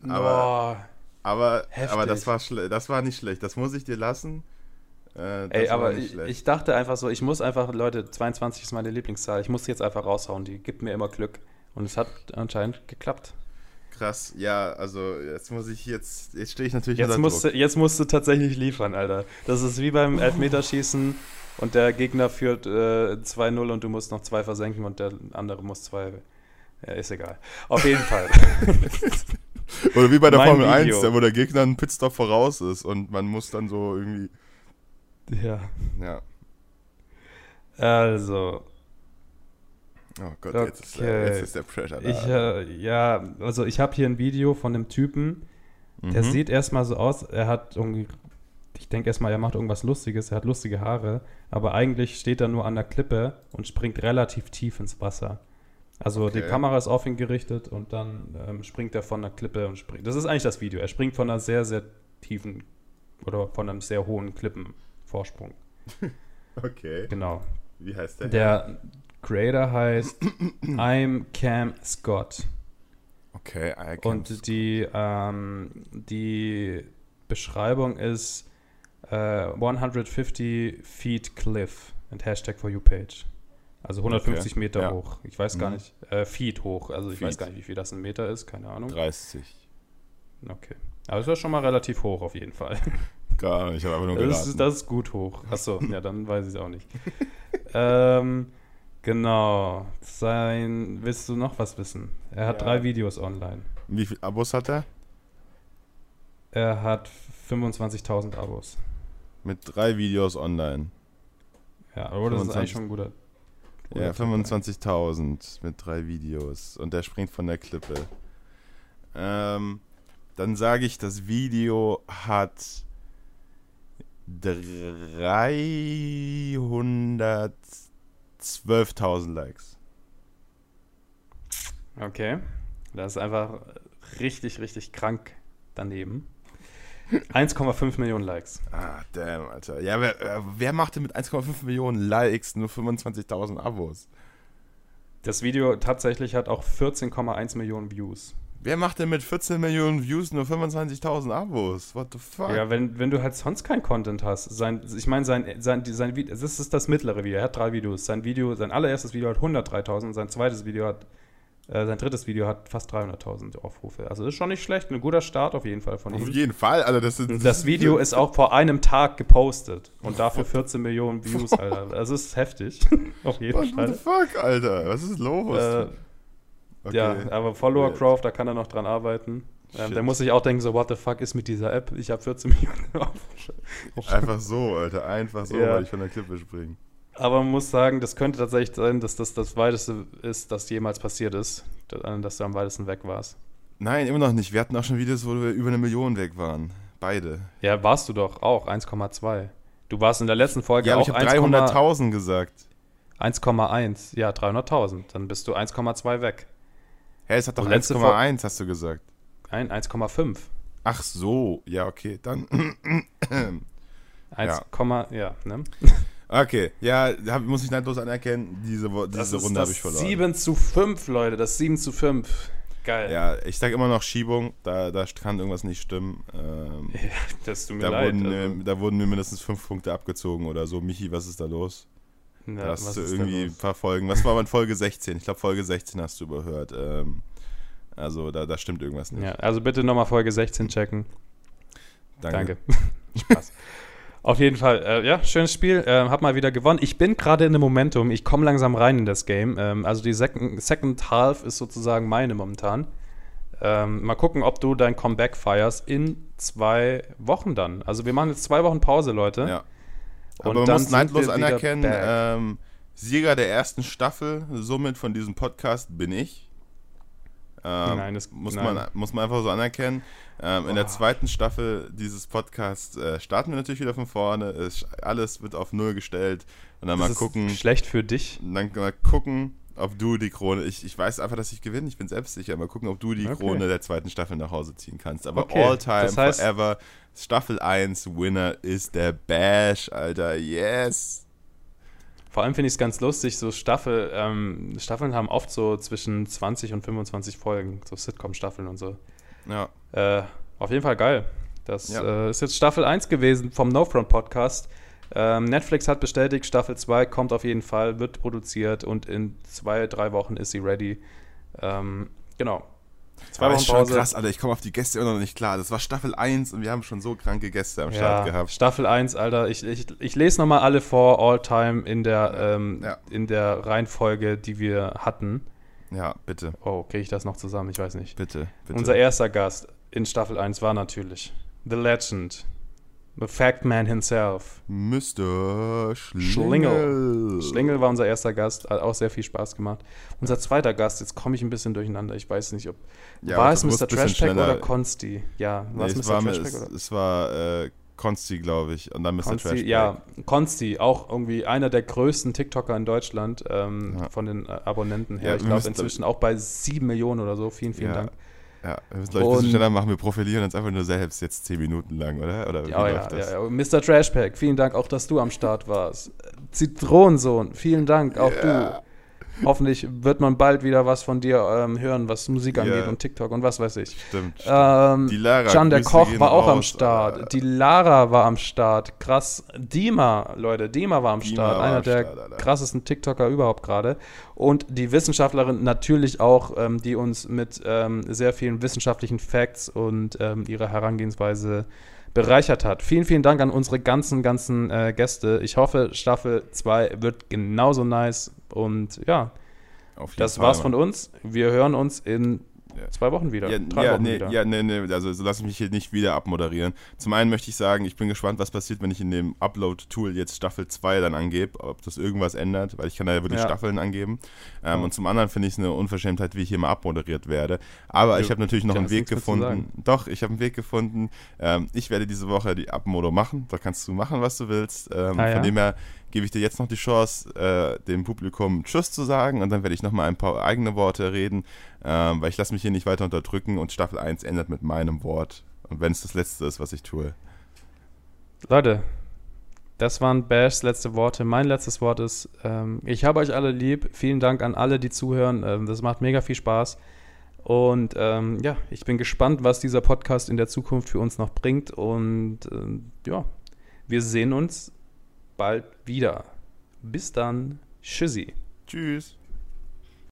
Aber, oh, aber, aber das, war das war nicht schlecht. Das muss ich dir lassen. Äh, Ey, aber ich, ich, dachte einfach so, ich muss einfach, Leute, 22 ist meine Lieblingszahl, ich muss jetzt einfach raushauen, die gibt mir immer Glück. Und es hat anscheinend geklappt. Krass, ja, also jetzt muss ich jetzt, jetzt stehe ich natürlich jetzt musst, du, jetzt musst du tatsächlich liefern, Alter. Das ist wie beim Elfmeterschießen und der Gegner führt äh, 2-0 und du musst noch zwei versenken und der andere muss zwei. Ja, ist egal. Auf jeden Fall. Oder wie bei der mein Formel Video. 1, wo der Gegner einen Pitstop voraus ist und man muss dann so irgendwie ja. Ja. Also. Oh Gott, okay. jetzt, ist, äh, jetzt, ist, der Pressure da. Ich, äh, ja, also ich habe hier ein Video von einem Typen, der mhm. sieht erstmal so aus, er hat irgendwie, ich denke erstmal, er macht irgendwas Lustiges, er hat lustige Haare, aber eigentlich steht er nur an der Klippe und springt relativ tief ins Wasser. Also okay. die Kamera ist auf ihn gerichtet und dann ähm, springt er von der Klippe und springt. Das ist eigentlich das Video. Er springt von einer sehr, sehr tiefen oder von einem sehr hohen Klippen. Vorsprung. okay. Genau. Wie heißt der? Der Creator heißt I'm Cam Scott. Okay, I Cam Und die, ähm, die Beschreibung ist uh, 150 feet cliff and Hashtag for you page. Also 150 okay. Meter ja. hoch. Ich weiß gar mhm. nicht. Äh, Feet hoch. Also ich Feet. weiß gar nicht, wie viel das ein Meter ist. Keine Ahnung. 30. Okay. Aber es ist schon mal relativ hoch auf jeden Fall. Gar nicht, ich habe einfach nur geraten. Das ist, das ist gut hoch. Achso, ja, dann weiß ich es auch nicht. ähm, genau. Sein, willst du noch was wissen? Er hat ja. drei Videos online. Wie viele Abos hat er? Er hat 25.000 Abos. Mit drei Videos online. Ja, aber das 25, ist eigentlich schon ein guter. guter ja, 25.000 mit drei Videos. Und der springt von der Klippe. Ähm, dann sage ich, das Video hat 312.000 Likes. Okay. Das ist einfach richtig, richtig krank daneben. 1,5 Millionen Likes. Ah, damn, Alter. Ja, wer, äh, wer machte mit 1,5 Millionen Likes nur 25.000 Abos? Das Video tatsächlich hat auch 14,1 Millionen Views. Wer macht denn mit 14 Millionen Views nur 25.000 Abos? What the fuck? Ja, wenn, wenn du halt sonst keinen Content hast. Sein, ich meine, sein, sein, sein Video, das ist das mittlere Video. Er hat drei Videos. Sein Video, sein allererstes Video hat 103.000, sein zweites Video hat, äh, sein drittes Video hat fast 300.000 Aufrufe. Also das ist schon nicht schlecht. Ein guter Start auf jeden Fall von auf ihm. Auf jeden Fall. Also das, ist, das Video ist auch vor einem Tag gepostet. Und dafür 14 Millionen Views, Alter. Das ist heftig. auf jeden What Fall. What the fuck, Alter? Was ist los? Äh, Okay. Ja, aber Follower Craft, da kann er noch dran arbeiten. Ähm, der muss sich auch denken, so, what the fuck ist mit dieser App? Ich habe 14 Millionen Einfach so, Alter, einfach so, ja. weil ich von der Klippe springe. Aber man muss sagen, das könnte tatsächlich sein, dass das das Weiteste ist, das jemals passiert ist, dass du am weitesten weg warst. Nein, immer noch nicht. Wir hatten auch schon Videos, wo wir über eine Million weg waren. Beide. Ja, warst du doch auch, 1,2. Du warst in der letzten Folge ja, auch ich habe 300.000 gesagt. 1,1, ja, 300.000. Dann bist du 1,2 weg. Hä, es hat doch 1,1, hast du gesagt. 1,5. Ach so, ja, okay, dann. 1, ja. ja, ne? Okay, ja, hab, muss ich neidlos anerkennen, diese, diese Runde habe ich verloren. 7 zu 5, Leute, das 7 zu 5. Geil. Ja, ich sage immer noch Schiebung, da, da kann irgendwas nicht stimmen. Ähm, ja, das tut mir da leid. Wurden, also. Da wurden mir mindestens 5 Punkte abgezogen oder so. Michi, was ist da los? Ja, hast du irgendwie ein paar Folgen. Was war in Folge 16? Ich glaube, Folge 16 hast du überhört. Ähm, also da, da stimmt irgendwas nicht. Ja, also bitte nochmal Folge 16 checken. Danke. Danke. Spaß. Auf jeden Fall, äh, ja, schönes Spiel. Äh, hab mal wieder gewonnen. Ich bin gerade in einem Momentum. Ich komme langsam rein in das Game. Ähm, also die Second, Second Half ist sozusagen meine momentan. Ähm, mal gucken, ob du dein Comeback feierst in zwei Wochen dann. Also wir machen jetzt zwei Wochen Pause, Leute. Ja. Aber Und man muss neidlos anerkennen, ähm, Sieger der ersten Staffel, somit von diesem Podcast bin ich. Ähm, nein, das muss, nein. Man, muss man einfach so anerkennen. Ähm, in der zweiten Staffel dieses Podcasts äh, starten wir natürlich wieder von vorne. Es, alles wird auf Null gestellt. Und dann das mal gucken. schlecht für dich. dann mal gucken, ob du die Krone. Ich, ich weiß einfach, dass ich gewinne. Ich bin selbstsicher. Mal gucken, ob du die okay. Krone der zweiten Staffel nach Hause ziehen kannst. Aber okay. all time, das heißt, forever. Staffel 1 Winner ist der Bash, Alter. Yes. Vor allem finde ich es ganz lustig, so Staffel, ähm, Staffeln haben oft so zwischen 20 und 25 Folgen, so Sitcom-Staffeln und so. Ja. Äh, auf jeden Fall geil. Das ja. äh, ist jetzt Staffel 1 gewesen vom No Front Podcast. Ähm, Netflix hat bestätigt, Staffel 2 kommt auf jeden Fall, wird produziert und in zwei, drei Wochen ist sie ready. Ähm, genau. Zwei Wochen Pause. Schon krass, Alter, ich komme auf die Gäste immer noch nicht klar. Das war Staffel 1 und wir haben schon so kranke Gäste am ja, Start gehabt. Staffel 1, Alter, ich, ich, ich lese nochmal alle vor, all time in der, ähm, ja. in der Reihenfolge, die wir hatten. Ja, bitte. Oh, kriege ich das noch zusammen? Ich weiß nicht. Bitte, bitte. Unser erster Gast in Staffel 1 war natürlich The Legend, The Fact Man himself. Mr. Schlingel. Schlingel war unser erster Gast, hat auch sehr viel Spaß gemacht. Unser zweiter Gast, jetzt komme ich ein bisschen durcheinander, ich weiß nicht, ob. Ja, war es Mr. Trashpack oder Consti? Ja, war nee, es Mr. War, es, oder? Es war äh, Consti, glaube ich, und dann Mr. Consti, Trashpack. Ja, Consti, auch irgendwie einer der größten TikToker in Deutschland ähm, ja. von den äh, Abonnenten her. Ja, ich glaube inzwischen auch bei sieben Millionen oder so. Vielen, vielen Dank. Ja, wir müssen gleich ein bisschen schneller machen. Wir profilieren uns einfach nur selbst jetzt zehn Minuten lang, oder? oder ja, ja, ja, ja, Mr. Trashpack, vielen Dank auch, dass du am Start warst. Zitronensohn, vielen Dank, auch yeah. du. Hoffentlich wird man bald wieder was von dir ähm, hören, was Musik angeht yeah. und TikTok und was weiß ich. Stimmt. Ähm, die Lara. Can der Koch war auch raus, am Start. Die Lara war am Start. Krass. Dima, Leute, Dima war am Dima Start. War Einer am der Start, krassesten TikToker überhaupt gerade. Und die Wissenschaftlerin natürlich auch, ähm, die uns mit ähm, sehr vielen wissenschaftlichen Facts und ähm, ihrer Herangehensweise bereichert hat. Vielen, vielen Dank an unsere ganzen, ganzen äh, Gäste. Ich hoffe, Staffel 2 wird genauso nice. Und ja, das Fall, war's von uns. Wir hören uns in Zwei Wochen wieder. Ja, Drei ja, Wochen nee, wieder. Ja, nee, nee, also so lass ich mich hier nicht wieder abmoderieren. Zum einen möchte ich sagen, ich bin gespannt, was passiert, wenn ich in dem Upload-Tool jetzt Staffel 2 dann angebe, ob das irgendwas ändert, weil ich kann da ja wirklich ja. Staffeln angeben. Ähm, oh. Und zum anderen finde ich es eine Unverschämtheit, wie ich hier mal abmoderiert werde. Aber ich habe natürlich noch einen Weg gefunden. Doch, ich habe einen Weg gefunden. Ähm, ich werde diese Woche die Abmodo machen. Da kannst du machen, was du willst. Ähm, ah, von dem her gebe ich dir jetzt noch die Chance, äh, dem Publikum Tschüss zu sagen und dann werde ich nochmal ein paar eigene Worte reden, äh, weil ich lasse mich hier nicht weiter unterdrücken und Staffel 1 endet mit meinem Wort. Und wenn es das letzte ist, was ich tue. Leute, das waren Bashs letzte Worte. Mein letztes Wort ist, ähm, ich habe euch alle lieb. Vielen Dank an alle, die zuhören. Ähm, das macht mega viel Spaß. Und ähm, ja, ich bin gespannt, was dieser Podcast in der Zukunft für uns noch bringt. Und ähm, ja, wir sehen uns bald wieder. Bis dann. Tschüssi. Tschüss.